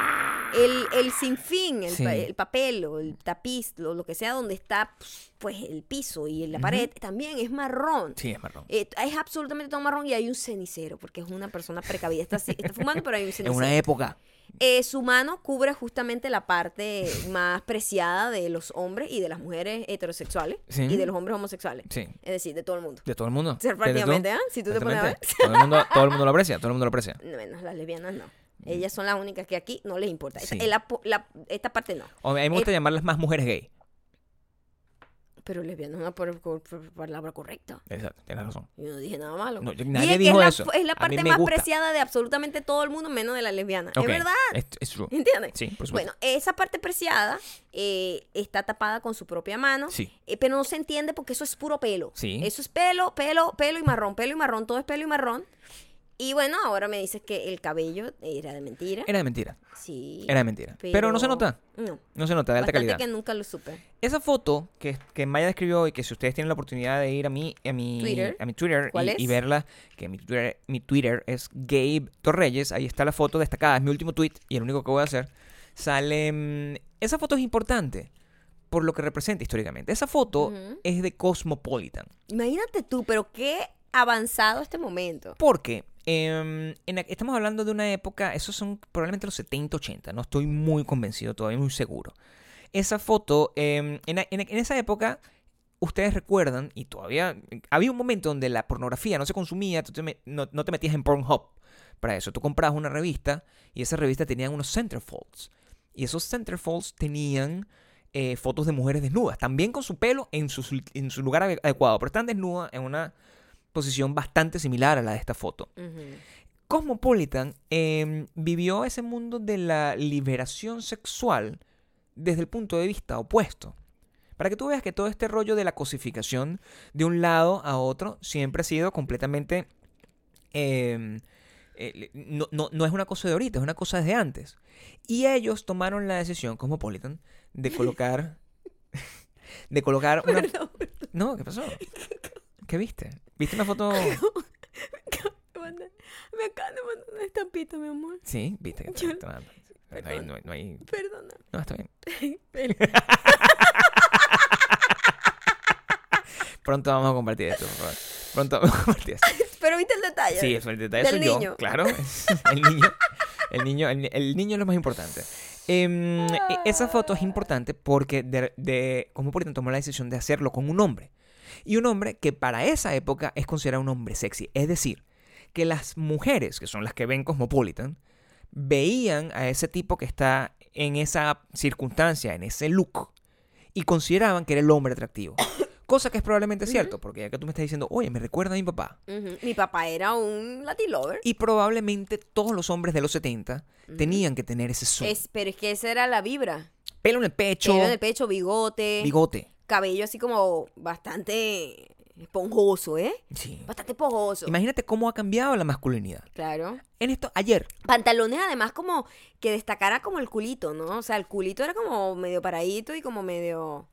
El, el sinfín, el, Sí. pa- el papel o el tapiz, lo, lo que sea donde está pues el piso y la pared, también es marrón. Sí, es marrón. Eh, es absolutamente todo marrón y hay un cenicero, porque es una persona precavida. Está, fumando, pero hay un <laughs> En cenicero. una época. Eh, su mano cubre justamente la parte más preciada de los hombres y de las mujeres heterosexuales Sí. y de los hombres homosexuales. Sí. Es decir, de todo el mundo. De todo el mundo. O sea, prácticamente, ¿ah? Si tú te pones a ver. Todo el, mundo, todo el mundo lo aprecia, todo el mundo lo aprecia. No, <laughs> Menos las lesbianas no. Ellas son las únicas que aquí no les importa. Esta, Sí. la- esta parte no. O a mí me gusta llamarlas más mujeres gay. Pero lesbiana es una por- por- por- palabra correcta. Exacto, tienes razón. Yo no dije nada malo. No, yo- Dije nadie que dijo es la, eso. Es la A mí parte más gusta. preciada de absolutamente todo el mundo, menos de la lesbiana. Es verdad. Es, es true. ¿Entiendes? Sí, por supuesto. Bueno, esa parte preciada eh, está tapada con su propia mano. Sí. eh, pero no se entiende porque eso es puro pelo. Sí. Eso es pelo, pelo, pelo y marrón, pelo y marrón, todo es pelo y marrón. Y bueno, ahora me dices que el cabello era de mentira. Era de mentira. Sí. Era de mentira. Pero, no se nota. No. No se nota, de alta Bastante calidad. que nunca lo supe. Esa foto que, que Maya describió y que si ustedes tienen la oportunidad de ir a mi, a mi Twitter. a mi Twitter ¿Cuál y, es? y verla, que mi Twitter, mi Twitter es Gabe Torreyes, ahí está la foto destacada, es mi último tweet y el único que voy a hacer. Sale. mm, esa foto es importante por lo que representa históricamente. Esa foto es de Cosmopolitan. Imagínate tú, pero qué avanzado este momento. Porque em, estamos hablando de una época, esos son probablemente los 70, 80, no estoy muy convencido todavía, muy seguro. Esa foto, em, en, esa época, ustedes recuerdan, y todavía había un momento donde la pornografía no se consumía, tú no, te metías en Pornhub para eso. Tú comprabas una revista y esa revista tenía unos centerfolds. Y esos centerfolds tenían eh, fotos de mujeres desnudas, también con su pelo en su, en su lugar ade- adecuado, pero están desnudas en una posición bastante similar a la de esta foto. Cosmopolitan eh, vivió ese mundo de la liberación sexual desde el punto de vista opuesto. Para que tú veas que todo este rollo de la cosificación de un lado a otro siempre ha sido completamente... eh, eh, no, no- no es una cosa de ahorita, es una cosa desde antes. Y ellos tomaron la decisión, Cosmopolitan, de colocar... <laughs> de colocar una... Perdón, No, ¿qué pasó? <laughs> ¿Qué viste? ¿Viste una foto...? <laughs> me acaban de- mandar una estampita, mi amor. Sí, viste. que Yo- no hay- no hay- no hay- Perdona. no, está bien. <laughs> <laughs> Pronto vamos a compartir esto, por favor. Pronto vamos a compartir esto. Pero viste el detalle. Sí, eso, el detalle Del soy yo. niño. Claro, es- el niño. El niño, el, el niño es lo más importante. Em, e- esa foto es importante porque de, de Cosmopolitan tomó la decisión de hacerlo con un hombre. Y un hombre que para esa época es considerado un hombre sexy. Es decir, que las mujeres, que son las que ven Cosmopolitan, veían a ese tipo que está en esa circunstancia, en ese look, y consideraban que era el hombre atractivo. <coughs> Cosa que es probablemente cierto, porque ya que tú me estás diciendo, oye, me recuerda a mi papá. Mi papá era un Latin lover. Y probablemente todos los hombres de los 70 tenían que tener ese zoom. Es, pero es que esa era la vibra. Pelo en el pecho, Pelo en el pecho, bigote, bigote. Cabello así como bastante esponjoso, ¿eh? Sí. Bastante esponjoso. Imagínate cómo ha cambiado la masculinidad. Claro. En esto, ayer, Pantalones además como que destacara como el culito, ¿no? O sea, el culito era como medio paradito y como medio...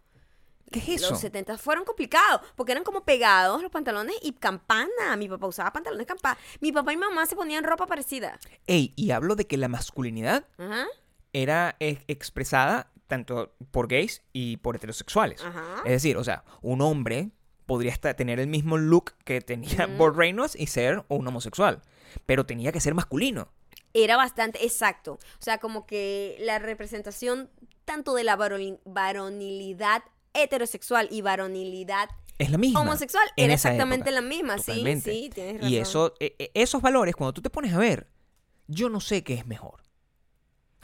¿qué es eso? Los 70 fueron complicados porque eran como pegados los pantalones y campana. Mi papá usaba pantalones campana. Mi papá y mamá se ponían ropa parecida. Ey, y hablo de que la masculinidad Ajá. era expresada tanto por gays y por heterosexuales. Ajá. Es decir, o sea, un hombre podría estar, tener el mismo look que tenía Burt Reynolds y ser un homosexual. Pero tenía que ser masculino. Era bastante exacto. O sea, como que la representación tanto de la varoni- varonilidad heterosexual y varonilidad Es la misma. homosexual era exactamente época. la misma. Totalmente. Sí, sí, tienes razón. Y eso, e- e- esos valores, cuando tú te pones a ver, yo no sé qué es mejor.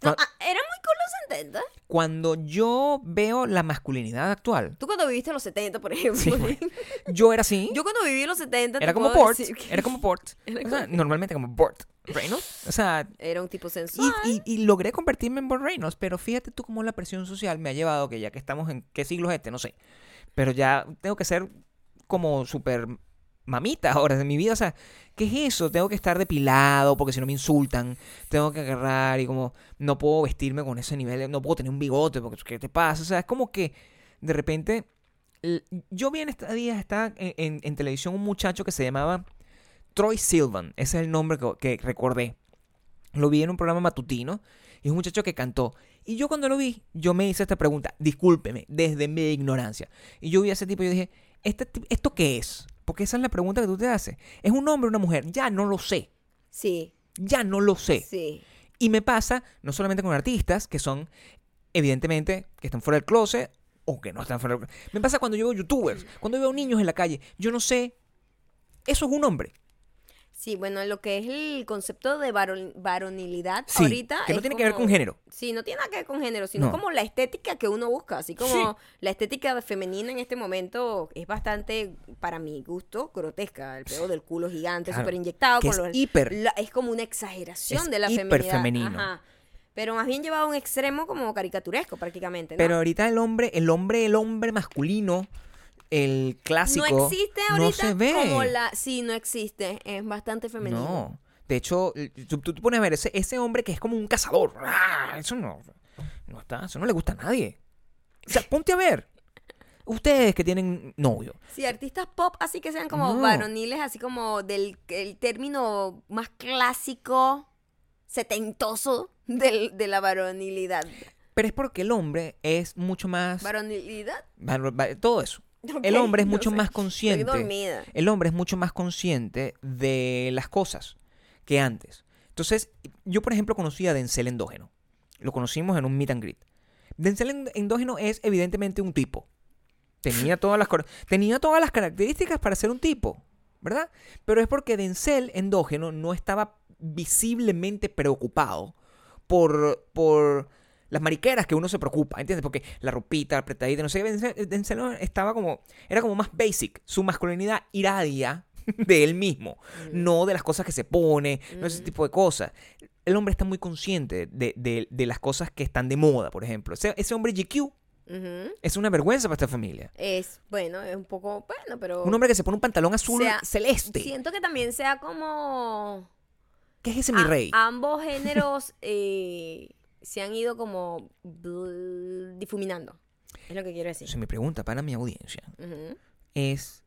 No, ah, era muy con los 70. Cuando yo veo la masculinidad actual, Tú cuando viviste los 70, por ejemplo. Sí, <laughs> bueno. yo era así. Yo cuando viví los 70 te era como que Era como Bort. <laughs> Era O sea, normalmente como Bort Reynolds. O sea, era un tipo sensual. y- y logré convertirme en Bort Reynolds. Pero fíjate tú cómo la presión social me ha llevado, que ya que estamos en qué siglo es este, no sé. Pero ya tengo que ser como súper mamita ahora de mi vida. O sea, ¿qué es eso? Tengo que estar depilado porque si no me insultan. Tengo que agarrar y como no puedo vestirme con ese nivel. No puedo tener un bigote porque ¿qué te pasa? O sea, es como que de repente... Yo vi en estos días, está en, televisión un muchacho que se llamaba Troy Silvan. Ese es el nombre que, recordé. Lo vi en un programa matutino. Y es un muchacho que cantó. Y yo cuando lo vi, yo me hice esta pregunta. Discúlpeme, desde mi ignorancia. Y yo vi a ese tipo y yo dije, ¿este, ¿esto qué es? Porque esa es la pregunta que tú te haces. ¿Es un hombre o una mujer? Ya no lo sé. Sí, Ya no lo sé. sí. Y me pasa no solamente con artistas que son, evidentemente, que están fuera del closet o que no están fuera del closet. Me pasa cuando yo veo youtubers, cuando veo niños en la calle. Yo no sé. Eso es un hombre. Sí, bueno, lo que es el concepto de varon- varonilidad Sí, ahorita. que no tiene que ver con género. Sí, no tiene nada que ver con género, sino No. como la estética que uno busca. Así como Sí. la estética femenina en este momento es bastante, para mi gusto, grotesca. El pedo del culo gigante, Claro, súper inyectado. con es los- hiper. la- es como una exageración Es de la hiper feminidad. femenino. Ajá. Pero más bien llevado a un extremo como caricaturesco prácticamente. ¿no? Pero ahorita el hombre, el hombre, el hombre masculino, el clásico. no existe ahorita no se ve. como la... Sí, no existe. Es bastante femenino. No. De hecho, tú, tú te pones a ver ese, ese hombre que es como un cazador. ¡ah! Eso no, no está, eso no le gusta a nadie. O sea, ponte a ver. Ustedes que tienen novio. Sí, artistas pop así que sean como No. varoniles, así como del el término más clásico, setentoso del- de la varonilidad. Pero es porque el hombre es mucho más. ¿Varonilidad? va- va- Todo eso. El hombre es <laughs> no mucho sé. más consciente. El hombre es mucho más consciente de las cosas que antes. Entonces, yo por ejemplo conocí a Denzel Endógeno. Lo conocimos en un meet and greet. Denzel End- Endógeno es evidentemente un tipo. Tenía todas las, tenía todas las características para ser un tipo, ¿verdad? Pero es porque Denzel, endógeno, no estaba visiblemente preocupado por, por las mariqueras que uno se preocupa, ¿entiendes? Porque la ropita, la apretadita, no sé qué, Denzel, estaba como, era como más basic. Su masculinidad iradia <laughs> de él mismo, no de las cosas que se pone, no ese Mm. tipo de cosas. El hombre está muy consciente de, de- de las cosas que están de moda, por ejemplo. Ese, ese hombre GQ es una vergüenza para esta familia. Es, bueno, es un poco, bueno, pero... Un hombre que se pone un pantalón azul sea, celeste. Siento que también sea como... ¿Qué es ese mi a- rey? ambos géneros <laughs> eh, se han ido como difuminando. Es lo que quiero decir. Entonces, mi pregunta para mi audiencia es,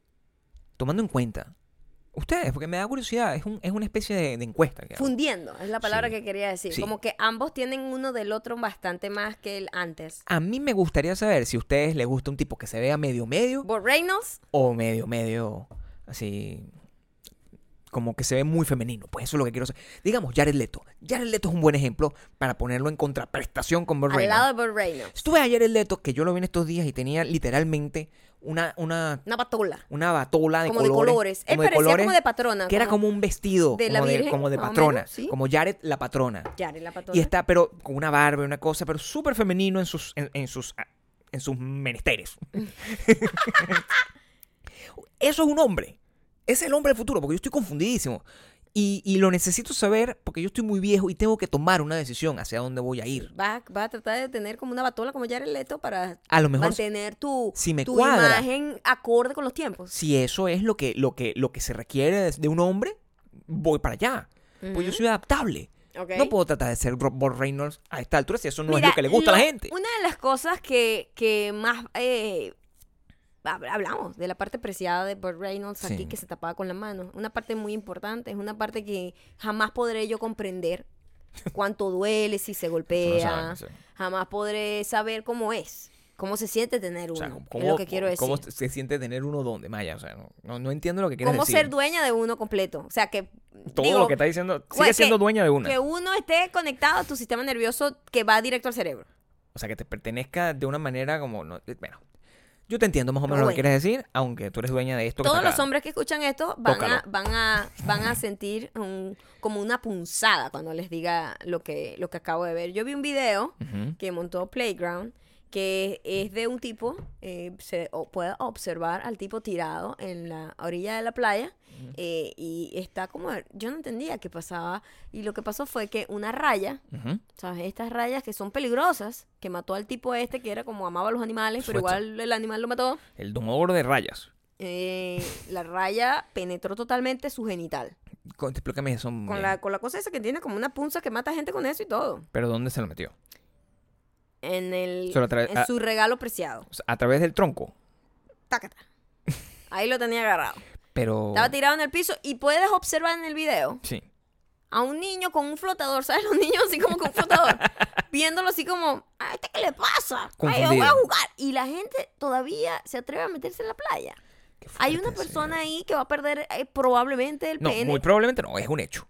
tomando en cuenta, ustedes, porque me da curiosidad, es, un- es una especie de, de encuesta. que. Fundiendo, es la palabra Sí. que quería decir. Sí. Como que ambos tienen uno del otro bastante más que el antes. A mí me gustaría saber si a ustedes les gusta un tipo que se vea medio medio Bob Reynolds, o medio medio, así, como que se ve muy femenino. Pues eso es lo que quiero saber. Digamos, Jared Leto. Jared Leto es un buen ejemplo para ponerlo en contraprestación con Burt al Reynolds. lado de Bob Reynolds. Si tú ves a Jared Leto, que yo lo vi en estos días y tenía literalmente una, una, Una patola. una batola de como colores. de colores. Él como de parecía como de patrona. que era como un vestido, de la como, Virgen, como de más o patrona, menos, sí. como Jared la patrona. Jared, la patrona. Y está, pero con una barba y una cosa, pero súper femenino en sus, en, en sus, en sus menesteres. <laughs> Eso es un hombre. Es el hombre del futuro, porque yo estoy confundidísimo. Y, y lo necesito saber porque yo estoy muy viejo y tengo que tomar una decisión hacia dónde voy a ir. Va, va a tratar de tener como una batola como Jared Leto para A lo mejor mantener tu, si me tu cuadra. imagen acorde con los tiempos. si eso es lo que, lo que, lo que se requiere de, un hombre, voy para allá. Pues yo soy adaptable. No puedo tratar de ser Bob Reynolds a esta altura si eso no es lo que le gusta a la gente. Una de las cosas que, que más eh, hablamos de la parte preciada de Burt Reynolds aquí que se tapaba con la mano. Una parte muy importante, es una parte que jamás podré yo comprender cuánto duele si se no golpea. saben. Jamás podré saber cómo es, cómo se siente tener O uno. sea, es lo que quiero decir. ¿Cómo se siente tener uno donde, Maya? O sea, no, no, no entiendo lo que quieres Cómo decir. ser dueña de uno completo. O sea, que Todo digo, lo que está diciendo, pues, sigue siendo dueña de una. que uno esté conectado a tu sistema nervioso que va directo al cerebro. O sea, que te pertenezca de una manera como... No, bueno, yo te entiendo más o menos lo que quieres decir, aunque tú eres dueña de esto. Todos los acá. hombres que escuchan esto van Tócalo. a, van a, van a sentir un- como una punzada cuando les diga lo que, lo que acabo de ver. Yo vi un video que montó Playground que es de un tipo, eh, se o- puede observar al tipo tirado en la orilla de la playa eh, y está como, yo no entendía qué pasaba y lo que pasó fue que una raya. ¿sabes? Estas rayas que son peligrosas, que mató al tipo este que era como amaba a los animales, pero igual el animal lo mató. El domador de rayas. Eh, la raya penetró totalmente su genital. Con- Explícame eso. Con la, con la cosa esa que tiene como una punza que mata gente con eso y todo. ¿Pero dónde se lo metió? En, el, en su regalo preciado. A través del tronco. Tácata. <laughs> Ahí lo tenía agarrado. Pero... Estaba tirado en el piso y puedes observar en el video Sí. a un niño con un flotador, ¿sabes? Los niños así como con un flotador, <laughs> viéndolo así como, ¿a este qué le pasa? Ay, yo voy a jugar. Y la gente todavía se atreve a meterse en la playa. Hay una persona ahí que va a perder eh, probablemente el No, pene. muy probablemente no, es un hecho.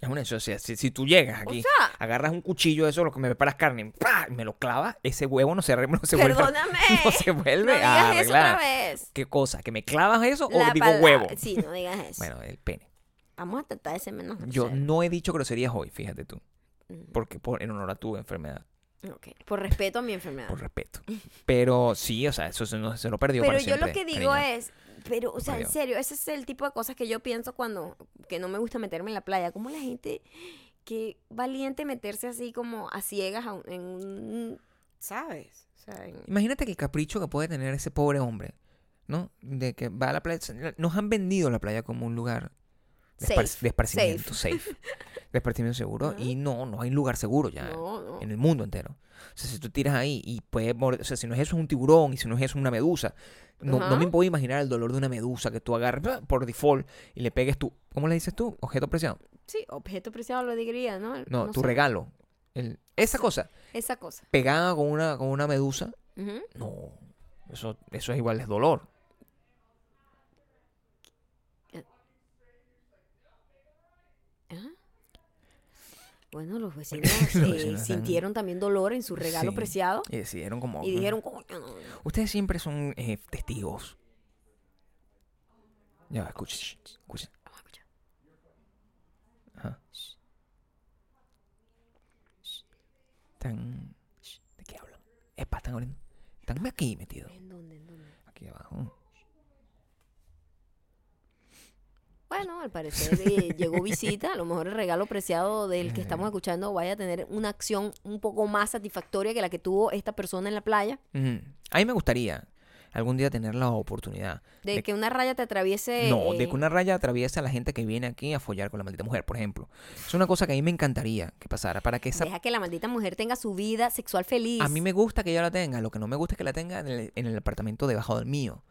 Es un hecho. O sea, si, si tú llegas aquí, sea- agarras un cuchillo de eso, lo que me preparas carne, ¡pah! y me lo clavas, ese huevo no se, <laughs> no se vuelve. Perdóname. <laughs> No se vuelve No digas a eso otra arreglar. vez. ¿Qué cosa? ¿Que me clavas eso o digo huevo? Sí, no digas <laughs> eso. Bueno, el pene. Vamos a tratar de ser menos Yo no he dicho groserías hoy, fíjate tú. Mm. Porque por, en honor a tu enfermedad, Ok, Por respeto a mi enfermedad. por respeto. Pero sí, o sea, eso se, no- se lo perdió Pero para yo lo que digo cariño. es, pero, o sea, en serio, ese es el tipo de cosas que yo pienso cuando, que no me gusta meterme en la playa. Como la gente que valiente meterse así como a ciegas a un- en un, ¿sabes? O sea, en- Imagínate que el capricho que puede tener ese pobre hombre, ¿no? De que va a la playa. Nos han vendido la playa como un lugar de, Safe, espar- de esparcimiento, safe. de esparcimiento <laughs> seguro. Y no, no hay lugar seguro ya no, no. en el mundo entero. O sea, si tú tiras ahí y puedes morir, o sea, si no es eso es un tiburón y si no es eso una medusa, no, no me puedo imaginar el dolor de una medusa que tú agarres por default y le pegues tu, ¿cómo le dices tú? Objeto preciado. Sí, objeto preciado lo diría, ¿no? No, tu sé, regalo. El- esa cosa, Esa cosa. pegada con una, con una medusa, no, eso, eso es igual, es dolor. Ajá. Bueno, los vecinos, <laughs> Los eh, vecinos sintieron también dolor en su regalo Sí. preciado Y decidieron como... y dijeron, coño, no, no". Ustedes siempre son eh, testigos. Ya, escuchen. shh, escuchen. Vamos a escuchar. Ajá. Están... ¿De qué hablan? Epa, están hablando. Están aquí metidos. ¿En dónde? ¿En dónde? Aquí abajo. Bueno, al parecer eh, llegó visita. A lo mejor el regalo preciado del que estamos escuchando vaya a tener una acción un poco más satisfactoria que la que tuvo esta persona en la playa. A mí me gustaría algún día tener la oportunidad. De De- que una raya te atraviese. No, de eh, que una raya atraviese a la gente que viene aquí a follar con la maldita mujer, por ejemplo. Es una cosa que a mí me encantaría que pasara para que esa... Deja que la maldita mujer tenga su vida sexual feliz. A mí me gusta que ella la tenga, lo que no me gusta es que la tenga en el, en el apartamento debajo del mío,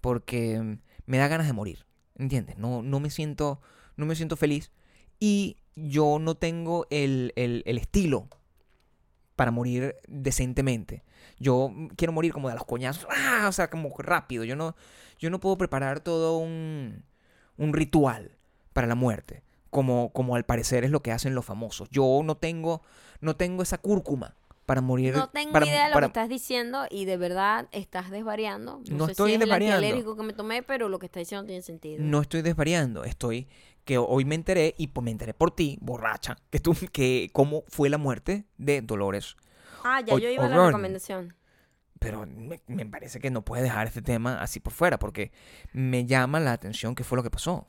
porque mm, me da ganas de morir, ¿entiendes? No, no me siento, no me siento feliz y yo no tengo el, el- el estilo para morir decentemente. Yo quiero morir como de los coñazos, ¡ah! o sea, como rápido. Yo no, yo no puedo preparar todo un, un ritual para la muerte, como, como al parecer es lo que hacen los famosos. Yo no tengo, no tengo esa cúrcuma para morir. No tengo para- idea de lo para- que estás diciendo y de verdad estás desvariando. No, No sé estoy si es desvariando. el que me tomé, pero lo que estás diciendo tiene sentido. No estoy desvariando, estoy que hoy me enteré y pues me enteré por ti, borracha, que tú que cómo fue la muerte de Dolores. Ah, ya O- yo iba a la recomendación. Pero me, me parece que no puedes dejar este tema así por fuera porque me llama la atención qué fue lo que pasó.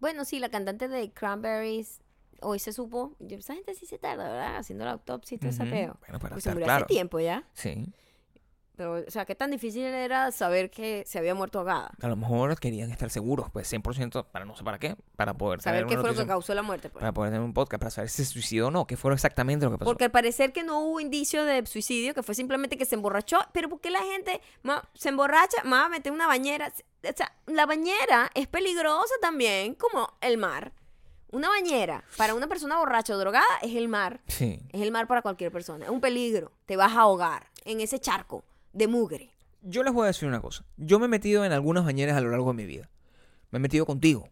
Bueno, sí, la cantante de Cranberries hoy se supo. yo- Esa gente sí se tarda, ¿verdad? Haciendo la autopsia y todo ese Ujú. peo. Bueno, para Pues se estar murió claro. hace tiempo ya. Sí. Pero, o sea, qué tan difícil era saber que se había muerto ahogada. A lo mejor querían estar seguros, pues 100%, para no sé para qué, para poder Saber tener qué una fue lo que noticia- causó la muerte. pues. para poder tener un podcast, para saber si se suicidó o no, qué fue exactamente lo que pasó. Porque al parecer que no hubo indicio de suicidio, que fue simplemente que se emborrachó. Pero ¿por qué la gente ma, se emborracha? Va a meter una bañera. O sea, la bañera es peligrosa también, como el mar. Una bañera para una persona borracha o drogada es el mar. Sí. Es el mar para cualquier persona. Es un peligro. Te vas a ahogar en ese charco de mugre. Yo les voy a decir una cosa. Yo me he metido en algunas bañeras a lo largo de mi vida. Me he metido contigo.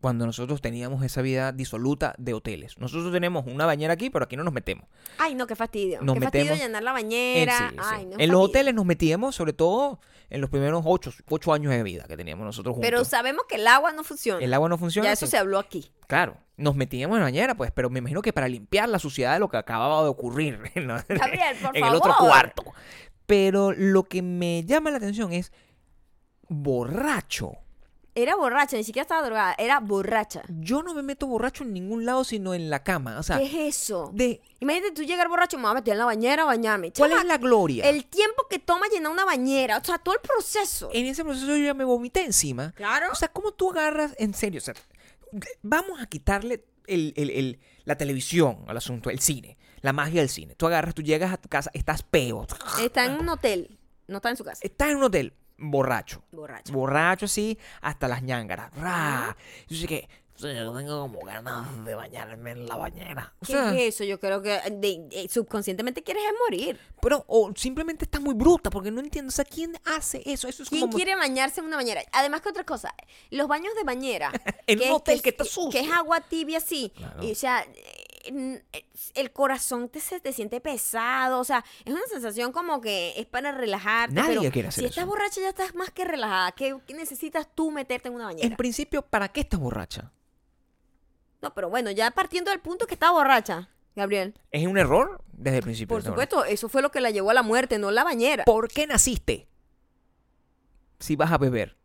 Cuando nosotros teníamos esa vida disoluta de hoteles. Nosotros tenemos una bañera aquí, pero aquí no nos metemos. Ay, no, qué fastidio. Nos qué fastidio metemos llenar la bañera. sí, sí. Ay, no, En los fastidio. hoteles nos metíamos, sobre todo en los primeros ocho, ocho años de vida que teníamos nosotros juntos. Pero sabemos que el agua no funciona. el agua no funciona. ya eso sí. se habló aquí. Claro, nos metíamos en la bañera, pues, pero me imagino que para limpiar la suciedad de lo que acababa de ocurrir <laughs> Gabriel, por <laughs> en el otro cuarto. Pero lo que me llama la atención es borracho. Era borracha, ni siquiera estaba drogada. Era borracha. Yo no me meto borracho en ningún lado sino en la cama. O sea, ¿Qué es eso? de Imagínate tú llegar borracho, me voy a meter en la bañera a bañarme. ¿cuál Chama, es la gloria? El tiempo que toma llenar una bañera, o sea, todo el proceso. En ese proceso yo ya me vomité encima. Claro. O sea, ¿cómo tú agarras en serio? O sea, vamos a quitarle el- el- el- la televisión al asunto, el cine, la magia del cine. Tú agarras, tú llegas a tu casa, estás peo, Está en un hotel, no está en su casa. estás en un hotel borracho. Borracha. Borracho así, hasta las ñángaras. ¡Ra! Yo sé que yo tengo como ganas de bañarme en la bañera. O ¿Qué sea, es eso? Yo creo que de- de- subconscientemente quieres es morir. pero o simplemente estás muy bruta porque no entiendo. O sea, ¿quién hace eso? Eso es ¿Quién como... quiere bañarse en una bañera? Además que otra cosa, los baños de bañera, <laughs> En un es- hotel que es- está sucio. que es agua tibia Claro. y, o sea, eh, el corazón te, se te siente pesado, o sea, es una sensación como que es para relajarte. Nadie pero quiere hacer si estás eso. borracha ya estás más que relajada. ¿Qué, qué necesitas tú meterte en una bañera? En principio, ¿para qué estás borracha? No, pero bueno, ya partiendo del punto que estaba borracha, Gabriel. ¿Es un error desde el principio? Por supuesto, eso fue lo que la llevó a la muerte, no la bañera. ¿Por qué naciste? Si vas a beber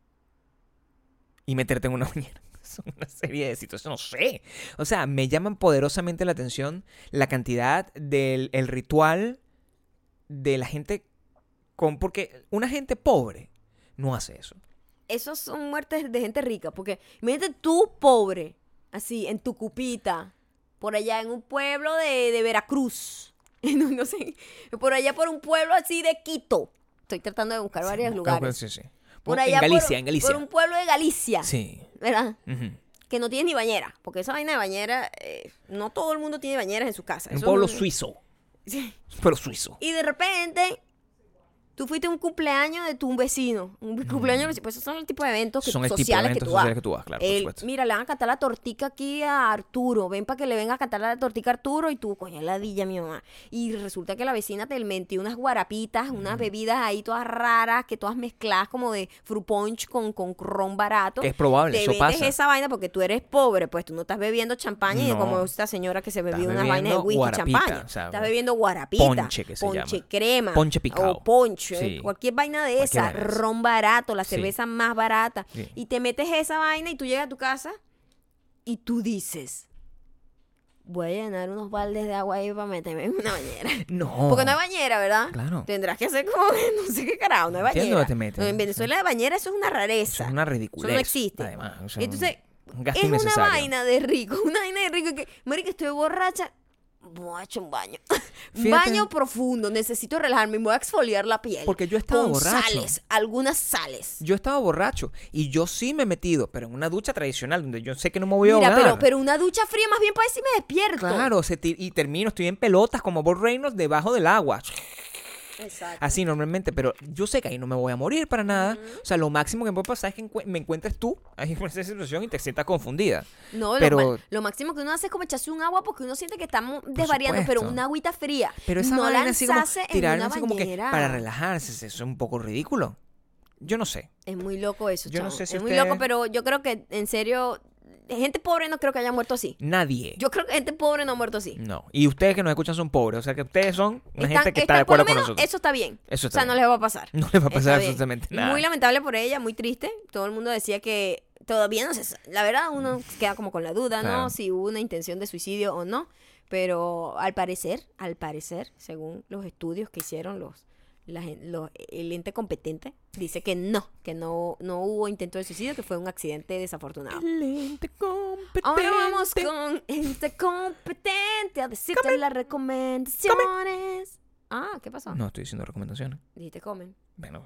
y meterte en una bañera. <laughs> Una serie de situaciones, no sé. O sea, me llaman poderosamente la atención la cantidad del el ritual de la gente con... Porque una gente pobre no hace eso. Esos son muertes de gente rica, porque imagínate tú pobre, así, en tu cupita, por allá en un pueblo de, de Veracruz, <laughs> no, no sé, por allá por un pueblo así de Quito. Estoy tratando de buscar varios lugares. Sí, sí. Por en allá por- en Galicia. Por un pueblo de Galicia, Sí. ¿verdad? Que no tiene ni bañera, porque esa vaina de bañera, eh, no todo el mundo tiene bañeras en su casa. En un pueblo no- suizo. Sí. Pero suizo. Y de repente Tú fuiste a un cumpleaños de tu vecino. Un cumpleaños de vecino. Pues esos son el tipo de eventos que- Son el tipo de sociales que eventos tú vas. sociales que tú vas, claro, El- mira, le van a cantar la tortica aquí a Arturo. Ven para que le venga a cantar la tortica a Arturo y tú, coño, ladilla, mi mamá. Y resulta que la vecina te metió unas guarapitas, unas bebidas ahí todas raras, que todas mezcladas como de fruit punch con, con ron barato. Que es probable, Te eso vendes pasa. esa vaina porque tú eres pobre, pues tú no estás bebiendo champaña y No. como esta señora que se bebió unas vainas de whisky y guarapita, champaña. o sea, estás bebiendo guarapita. ponche que se ponche llama. crema. Ponche picao. O ponche. Sí. Cualquier vaina de esa. vaina. Ron barato, la Sí. cerveza más barata. Sí. Y te metes esa vaina y tú llegas a tu casa y tú dices, voy a llenar unos baldes de agua ahí para meterme en una bañera. <laughs> No. Porque no hay bañera, ¿verdad? Claro. Tendrás que hacer como, no sé qué carajo, no hay Entiendo bañera. dónde te metes. No, en Venezuela de bañera eso es una rareza. Eso es una ridiculez. Eso no existe. Además, o sea, Entonces, es una vaina de rico, <laughs> una vaina de rico que, marica, estoy borracha, voy a echar un baño. <laughs> un baño profundo, necesito relajarme, me voy a exfoliar la piel. Porque yo estaba con borracho. sales, algunas sales. Yo estaba borracho y yo sí me he metido, pero en una ducha tradicional donde yo sé que no me voy a Mira, ahogar. pero, pero una ducha fría más bien para decir me despierto. Claro, se y termino, estoy en pelotas como Bob Reynolds debajo del agua. Exacto. Así normalmente, pero yo sé que ahí no me voy a morir para nada. O sea, lo máximo que me puede pasar es que me encuentres tú ahí en esa situación y te sientas confundida. No, pero- lo, máximo que uno hace es como echarse un agua porque uno siente que estamos desvariando, pero una agüita fría. Pero esa no así como tirar así como que bañera. para relajarse, eso es un poco ridículo. Yo no sé. Es muy loco eso, Yo no sé si Es muy ustedes- loco, pero yo creo que, en serio, gente pobre no creo que haya muerto así. Nadie. Yo creo que gente pobre no ha muerto así. No. Y ustedes que nos escuchan son pobres. O sea que ustedes son una Están- gente que está de por lo acuerdo con nosotros. Eso está bien. Eso o está sea, no les va a pasar. <laughs> No les va a pasar Está bien. absolutamente nada. Muy lamentable por ella, muy triste. Todo el mundo decía que todavía no se La verdad, uno queda como con la duda, Claro. ¿no? Si hubo una intención de suicidio o no. Pero al parecer, al parecer, según los estudios que hicieron los, la los- el ente competente, dice que no, que no, no hubo intento de suicidio, que fue un accidente desafortunado. El ente competente. Ahora vamos con ente competente a decirte las recomendaciones. Ah, ¿qué pasó? No estoy diciendo recomendaciones. Dijiste comen. Bueno,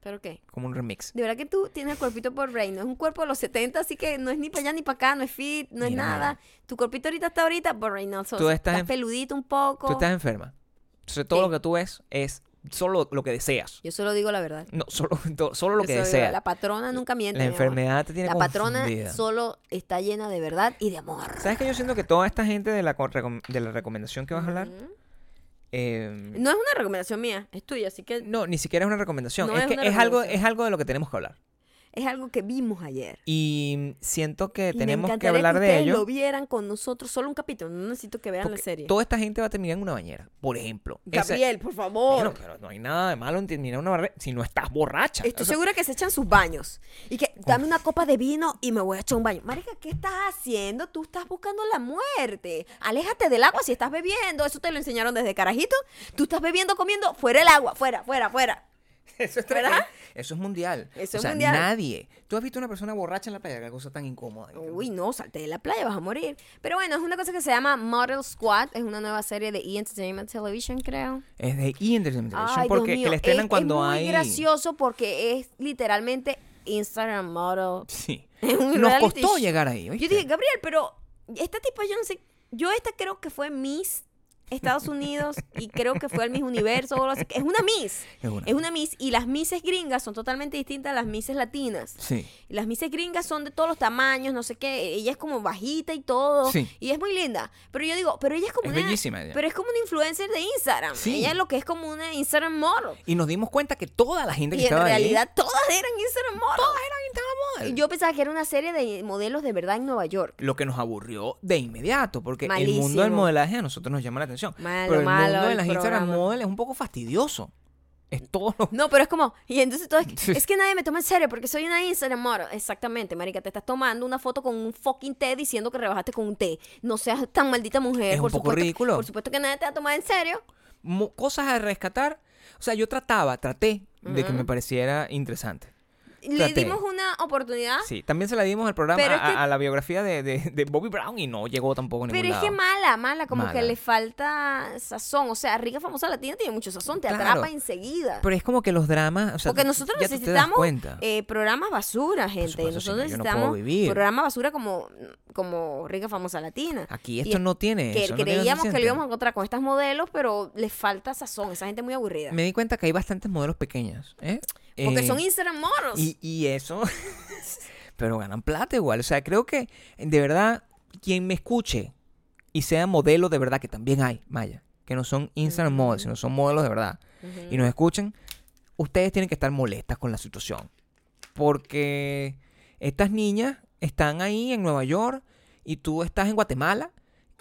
¿Pero qué? como un remix. De verdad que tú tienes el cuerpito por rey. No es un cuerpo de los 70, así que no es ni para allá ni para acá, no es fit, no es nada. Tu cuerpito ahorita está ahorita por Reynoso. Tú estás en- peludito un poco. Tú estás enferma. Entonces todo Sí. lo que tú ves es solo lo que deseas. Yo solo digo la verdad. No, solo, <laughs> solo lo Yo que deseas. La patrona nunca miente. La enfermedad te tiene La patrona solo está llena de verdad y de amor. ¿Sabes que yo siento que toda esta gente de la, de la recomendación que vas a hablar, eh, No es una recomendación mía, es tuya, así que no, ni siquiera es una recomendación. No es es que es algo, es algo de lo que tenemos que hablar. Es algo que vimos ayer. Y siento que Y me tenemos que hablar de ello. lo vieran con nosotros, solo un capítulo. No necesito que vean la serie. toda esta gente va a terminar en una bañera, por ejemplo. Gabriel, por favor. Bueno, pero no hay nada de malo en terminar una barrera si no estás borracha. Estoy O sea, segura que se echan sus baños. Y que dame una copa de vino y me voy a echar un baño. Marica, ¿qué estás haciendo? Tú estás buscando la muerte. Aléjate del agua si estás bebiendo. Eso te lo enseñaron desde carajito. Tú estás bebiendo, comiendo, fuera el agua, fuera, fuera, fuera. <laughs> Eso es, ¿Verdad? tremendo. Eso es mundial. Eso o es mundial. nadie. ¿Tú has visto una persona borracha en la playa? Qué cosa tan incómoda. Uy, no, salte de la playa, vas a morir. Pero bueno, es una cosa que se llama Model Squad. Es una nueva serie de E! Entertainment Television, creo. Es de E! Entertainment Television Ay, porque Dios mío. que la estrenan es, cuando es muy hay. gracioso porque es literalmente Instagram model. Sí. <laughs> Nos costó llegar ahí. ¿oíste? Yo dije, Gabriel, pero esta tipo yo no sé, yo esta creo que fue Miss Estados Unidos y creo que fue el Miss Universo o algo así. Es una Miss. Es una Es una Miss y las Misses gringas son totalmente distintas a las Misses latinas. Sí. Y Las Misses gringas son de todos los tamaños, no sé qué. Ella es como bajita y todo. Sí. Y es muy linda. Pero yo digo, pero ella es como Es una. bellísima ella. Pero es como una influencer de Instagram. Sí. Ella es lo que es como una Instagram model. Y nos dimos cuenta que toda la gente que Y en estaba ahí. realidad todas eran Instagram model. Todas eran Instagram model. Yo pensaba que era una serie de modelos de verdad en Nueva York. Lo que nos aburrió de inmediato, porque el mundo del modelaje a nosotros nos llama la atención. Malo, pero el malo mundo de las Instagram programa. model es un poco fastidioso. Es todo lo No, pero es como, y entonces todo es, <laughs> es que nadie me toma en serio porque soy una Instagram model. Exactamente, marica, te estás tomando una foto con un fucking té diciendo que rebajaste con un té. No seas tan maldita mujer. Es un por poco supuesto- ridículo. Por supuesto que nadie te va a tomar en serio. mo- cosas a rescatar. O sea, yo trataba, traté de que me pareciera interesante. Le dimos una oportunidad, Sí, también se la dimos al programa, a, que- a la biografía de, de- de Bobby Brown y no llegó tampoco a ningún pero es que mala, mala, como que le falta sazón. O sea, Rica Famosa Latina tiene mucho sazón, te Claro. atrapa enseguida. Pero es como que los dramas, o sea, Porque nosotros ya necesitamos eh, programas basura, gente. supuesto, nosotros no, no necesitamos vivir. programas basura como, como Rica Famosa Latina. Aquí esto es no tiene que eso, no tiene creíamos que lo íbamos a encontrar con estas modelos, pero les falta sazón. Esa gente muy aburrida. Me di cuenta que hay bastantes modelos pequeños, ¿eh? Porque Eh, son Instagram models. Y, y eso, <laughs> pero ganan plata igual. O sea, creo que de verdad, quien me escuche y sea modelo de verdad, que también hay, Maya, que no son Instagram models, sino son modelos de verdad, y nos escuchen, ustedes tienen que estar molestas con la situación. Porque estas niñas están ahí en Nueva York y tú estás en Guatemala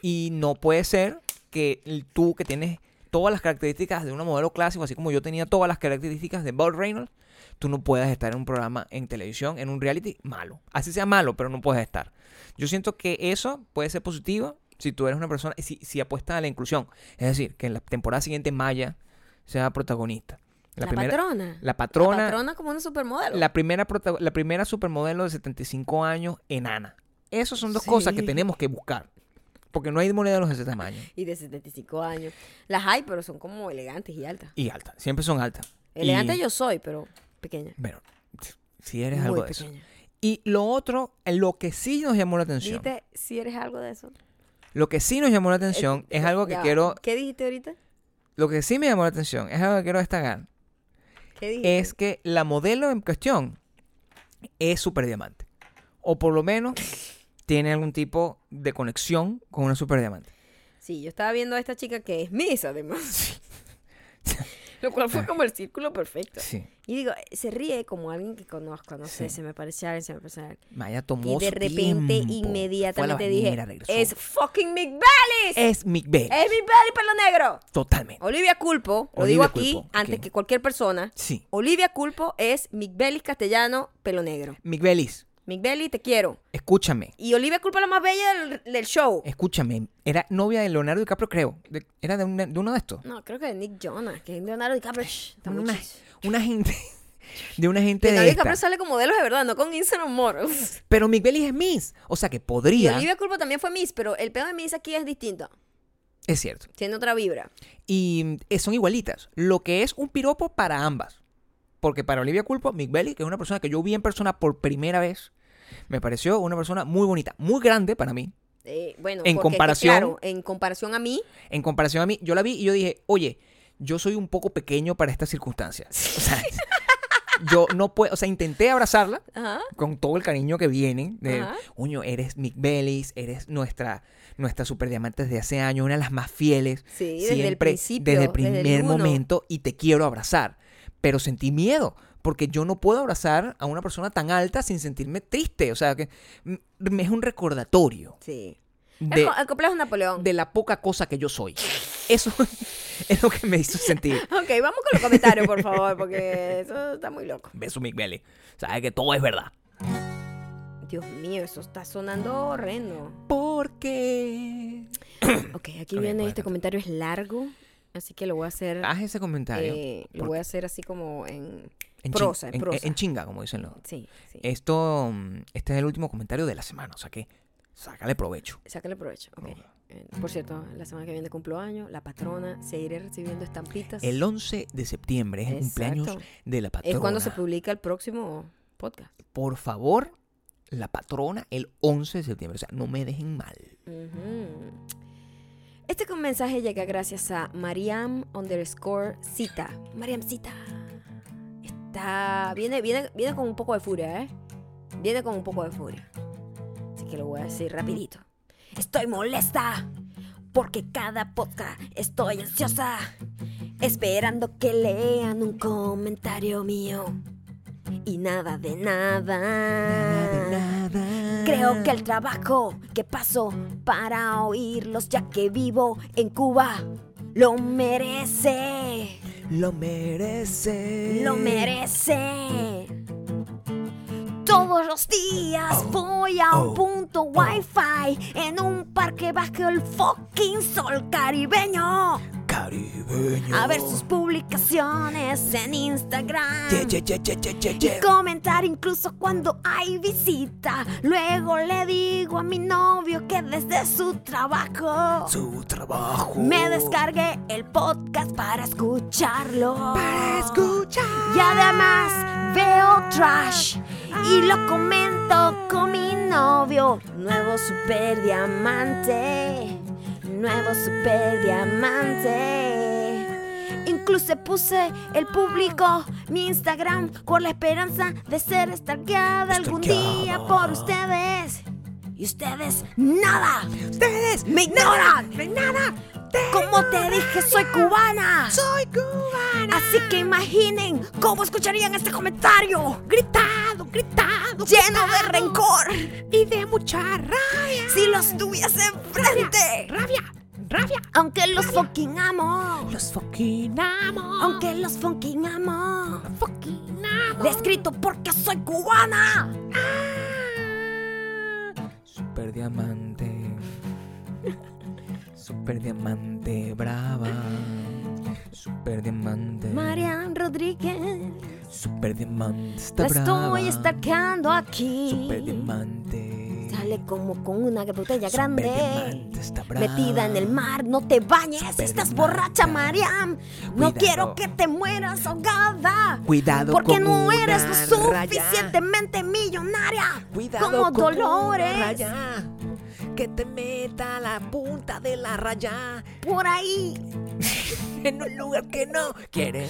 y no puede ser que tú que tienes todas las características de una modelo clásico, así como yo tenía todas las características de Bob Reynolds, tú no puedas estar en un programa en televisión, en un reality malo. Así sea malo, pero no puedes estar. Yo siento que eso puede ser positivo si tú eres una persona, si, si apuestas a la inclusión. Es decir, que en la temporada siguiente Maya sea protagonista. La, primera, patrona. la patrona, La patrona como una supermodelo. la primera, la primera supermodelo de 75 años enana. Esas son dos cosas que tenemos que buscar. Porque no hay modelos de ese tamaño. Y de 75 años. Las hay, pero son como elegantes y altas. Y altas. Siempre son altas. Elegante Y- yo soy, pero pequeña. Bueno, si eres Muy algo de eso. Y lo otro, lo que sí nos llamó la atención. Dijiste, si eres algo de eso. Lo que sí nos llamó la atención Eh, es algo que ya quiero. ¿Qué dijiste ahorita? Lo que sí me llamó la atención es algo que quiero destacar. ¿Qué dijiste? Es que la modelo en cuestión es super diamante. O por lo menos <laughs> tiene algún tipo de conexión con una super diamante. Sí, yo estaba viendo a esta chica que es Miss, además. <laughs> Lo cual fue como el círculo perfecto. Sí. Y digo, se ríe como alguien que conozco, no sé, se me parece a alguien, se me parece a alguien. Maya tomó Y de repente, tiempo. Inmediatamente dije, regresó. es fucking Mick Bellis. Es Mick Bell. Es Mick Bellis, pelo negro. Totalmente. Olivia Culpo, lo Olivia digo aquí Culpo, antes que cualquier persona. Sí. Olivia Culpo es Mick Bellis castellano, pelo negro. Mick Bellis, Mick Bellis, te quiero. escúchame. Y Olivia Culpo es la más bella del, del show. Escúchame. Era novia de Leonardo DiCaprio, creo. De- era de, una- de uno de estos. No, creo que de Nick Jonas, que es Leonardo DiCaprio. Shh, está muy Una, chis. una gente. De una gente de Leonardo esta. DiCaprio sale con modelos de verdad, no con Instagram models. Pero Mick Bellis es Miss. O sea que Y podría. Olivia Culpo también fue Miss, pero el pedo de Miss aquí es distinto. Es cierto. Tiene otra vibra. Y eh, son igualitas. Lo que es un piropo para ambas. Porque para Olivia Culpo, Mick Bellis, que es una persona que yo vi en persona por primera vez, me pareció una persona muy bonita, muy grande para mí. Eh, bueno, En comparación- claro, en comparación a mí, En comparación a mí, yo la vi y yo dije, oye, yo soy un poco pequeño para estas circunstancias. <laughs> O sea, yo no puedo, o sea, intenté abrazarla ajá, con todo el cariño que viene. De. Uño, eres Mick Bellis, eres nuestra, nuestra super diamante desde hace años, una de las más fieles. Sí, desde el siempre, principio, Desde el desde el primer momento y te quiero abrazar. Pero sentí miedo. Porque yo no puedo abrazar a una persona tan alta sin sentirme triste. O sea, que me es un recordatorio sí. de, el, el complejo Napoleón. de la poca cosa que yo soy. Eso <laughs> es lo que me hizo sentir. Ok, vamos con los comentarios, por favor, porque eso está muy loco. Beso, Mick Belly. Sabes que todo es verdad. Dios mío, eso está sonando horrendo. Porque. <coughs> Ok, aquí viene este comentario, es largo, así que lo voy a hacer, Haz ese comentario. eh, lo por- voy a hacer así como en... en, prosa, chin- en prosa. en chinga, como dicen los. Sí, sí. Esto. mm, Este es el último comentario de la semana. O sea que. Sácale provecho. Sácale provecho. ok. Eh, por cierto, la semana que viene cumplo año, la patrona, seguiré recibiendo estampitas. El 11 de septiembre es el cumpleaños de la patrona. Es cuando se publica el próximo podcast. Por favor, la patrona el 11 de septiembre. O sea, no me dejen mal. Este mensaje llega gracias a Mariam underscore cita. Mariam cita. Está. Viene, viene, viene con un poco de furia, ¿eh? Viene con un poco de furia. Así que lo voy a decir rapidito. Estoy molesta. Porque cada podcast estoy ansiosa. Esperando que lean un comentario mío. Y nada de nada. nada. Creo que el trabajo que paso para oírlos ya que vivo en Cuba lo merece, Lo merece. lo merece. Todos los días Oh, voy a un oh, punto wifi en un parque bajo el fucking sol caribeño. Caribeño. A ver sus publicaciones en Instagram. Ye, ye, ye, ye, ye, ye, Y ye. comentar incluso cuando hay visita. Luego le digo a mi novio que desde su trabajo Su trabajo. me descargué el podcast para escucharlo. Para escuchar. Y además veo trash y lo comento con mi novio. Nuevo super diamante. Nuevo super diamante. Incluso puse el público, mi Instagram, con la esperanza de ser stalkeada algún día por ustedes. Y ustedes, nada. Ustedes Me ignoran. no hay nada. Como te dije, soy cubana. Soy cubana. Así que imaginen cómo escucharían este comentario. Gritado, gritado. Lleno de rencor. y de mucha rabia. Si los tuviese enfrente. Rabia, rabia. Aunque los fucking amo. Los fucking amo. Aunque los fucking amo. fucking amo. Le he escrito porque soy cubana. Super diamante. Super diamante brava. Super diamante. Marian Rodríguez. Super diamante está La brava. estoy estarqueando aquí. Super diamante. Sale como con una botella Super grande. está brava. Metida en el mar, no te bañes, Super estás borracha, Mariam. No quiero que te mueras ahogada. Cuidado Porque con no eres lo suficientemente millonaria. Cuidado como con Dolores. una raya, que te meta la punta de la raya Por ahí, <laughs> en un lugar que no quieres.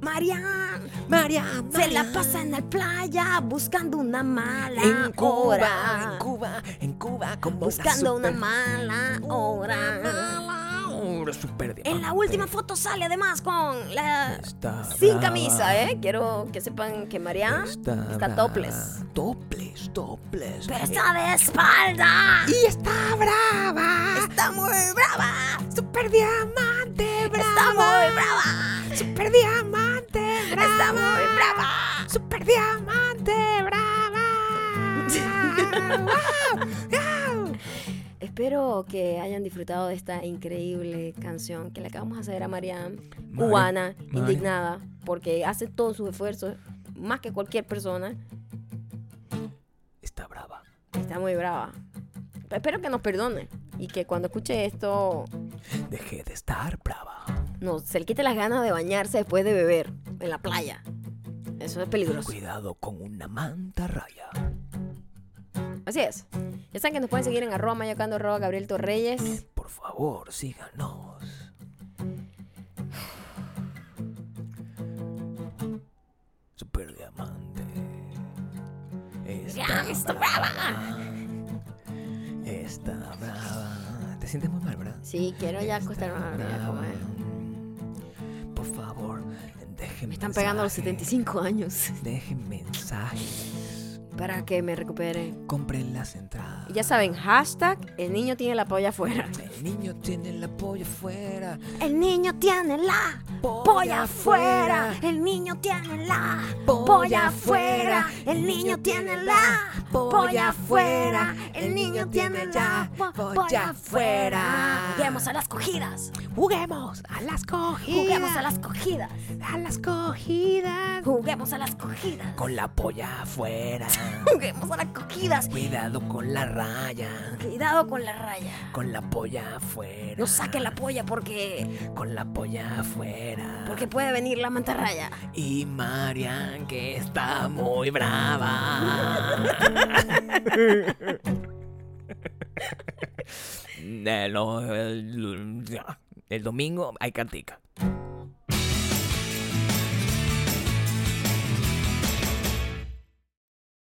Mariam. María, Se la pasa en la playa buscando una mala en Cuba, hora. en Cuba, en Cuba, como Buscando una super- mala hora. mala hora, super En la última foto sale además con la Está sin brava. camisa, ¿eh? Quiero que sepan que Mariam Está, está topless. Topless, topless. Pero está de espalda. Y está brava. Está muy brava. Super diamante brava. Está muy brava. Super diamante brava. Está muy brava. Super diamante brava. <laughs> Wow, wow. Espero que hayan disfrutado de esta increíble canción que le acabamos de hacer a Mariam, Mari- cubana, indignada, porque hace todos sus esfuerzos, más que cualquier persona. Está brava. Está muy brava. Espero que nos perdone y que cuando escuche esto Dejé de estar brava. No, se le quite las ganas de bañarse después de beber en la playa. Eso es peligroso. Cuidado con una manta raya. Así es. Ya saben que nos pueden seguir en arroba mayocando, arroba Gabriel Torreyes. Por favor, síganos. Super diamante. Está, Ya, está brava. Está brava. Te sientes muy mal, ¿verdad? Sí, quiero ya acostarme a dormir. Por favor, dejen Me están pegando a los mensajes. 75 años Dejen mensajes. Para que me recupere. Compren las entradas. Y ya saben, hashtag el niño tiene la polla afuera. El niño tiene la polla afuera. El niño tiene la polla afuera. El niño tiene la polla afuera. El niño tiene la polla afuera. El niño tiene la polla afuera. Juguemos a las cogidas. Juguemos a las cogidas. Juguemos a las cogidas. a las cogidas. Juguemos a las cogidas. Con la polla afuera. <laughs> Juguemos a las cogidas. Cuidado con la raya. Cuidado con la raya. Con la polla afuera. No saquen la polla porque Con la polla afuera. porque puede venir la mantarraya. Y Marian que está muy brava. <laughs> <laughs> El domingo hay cantica.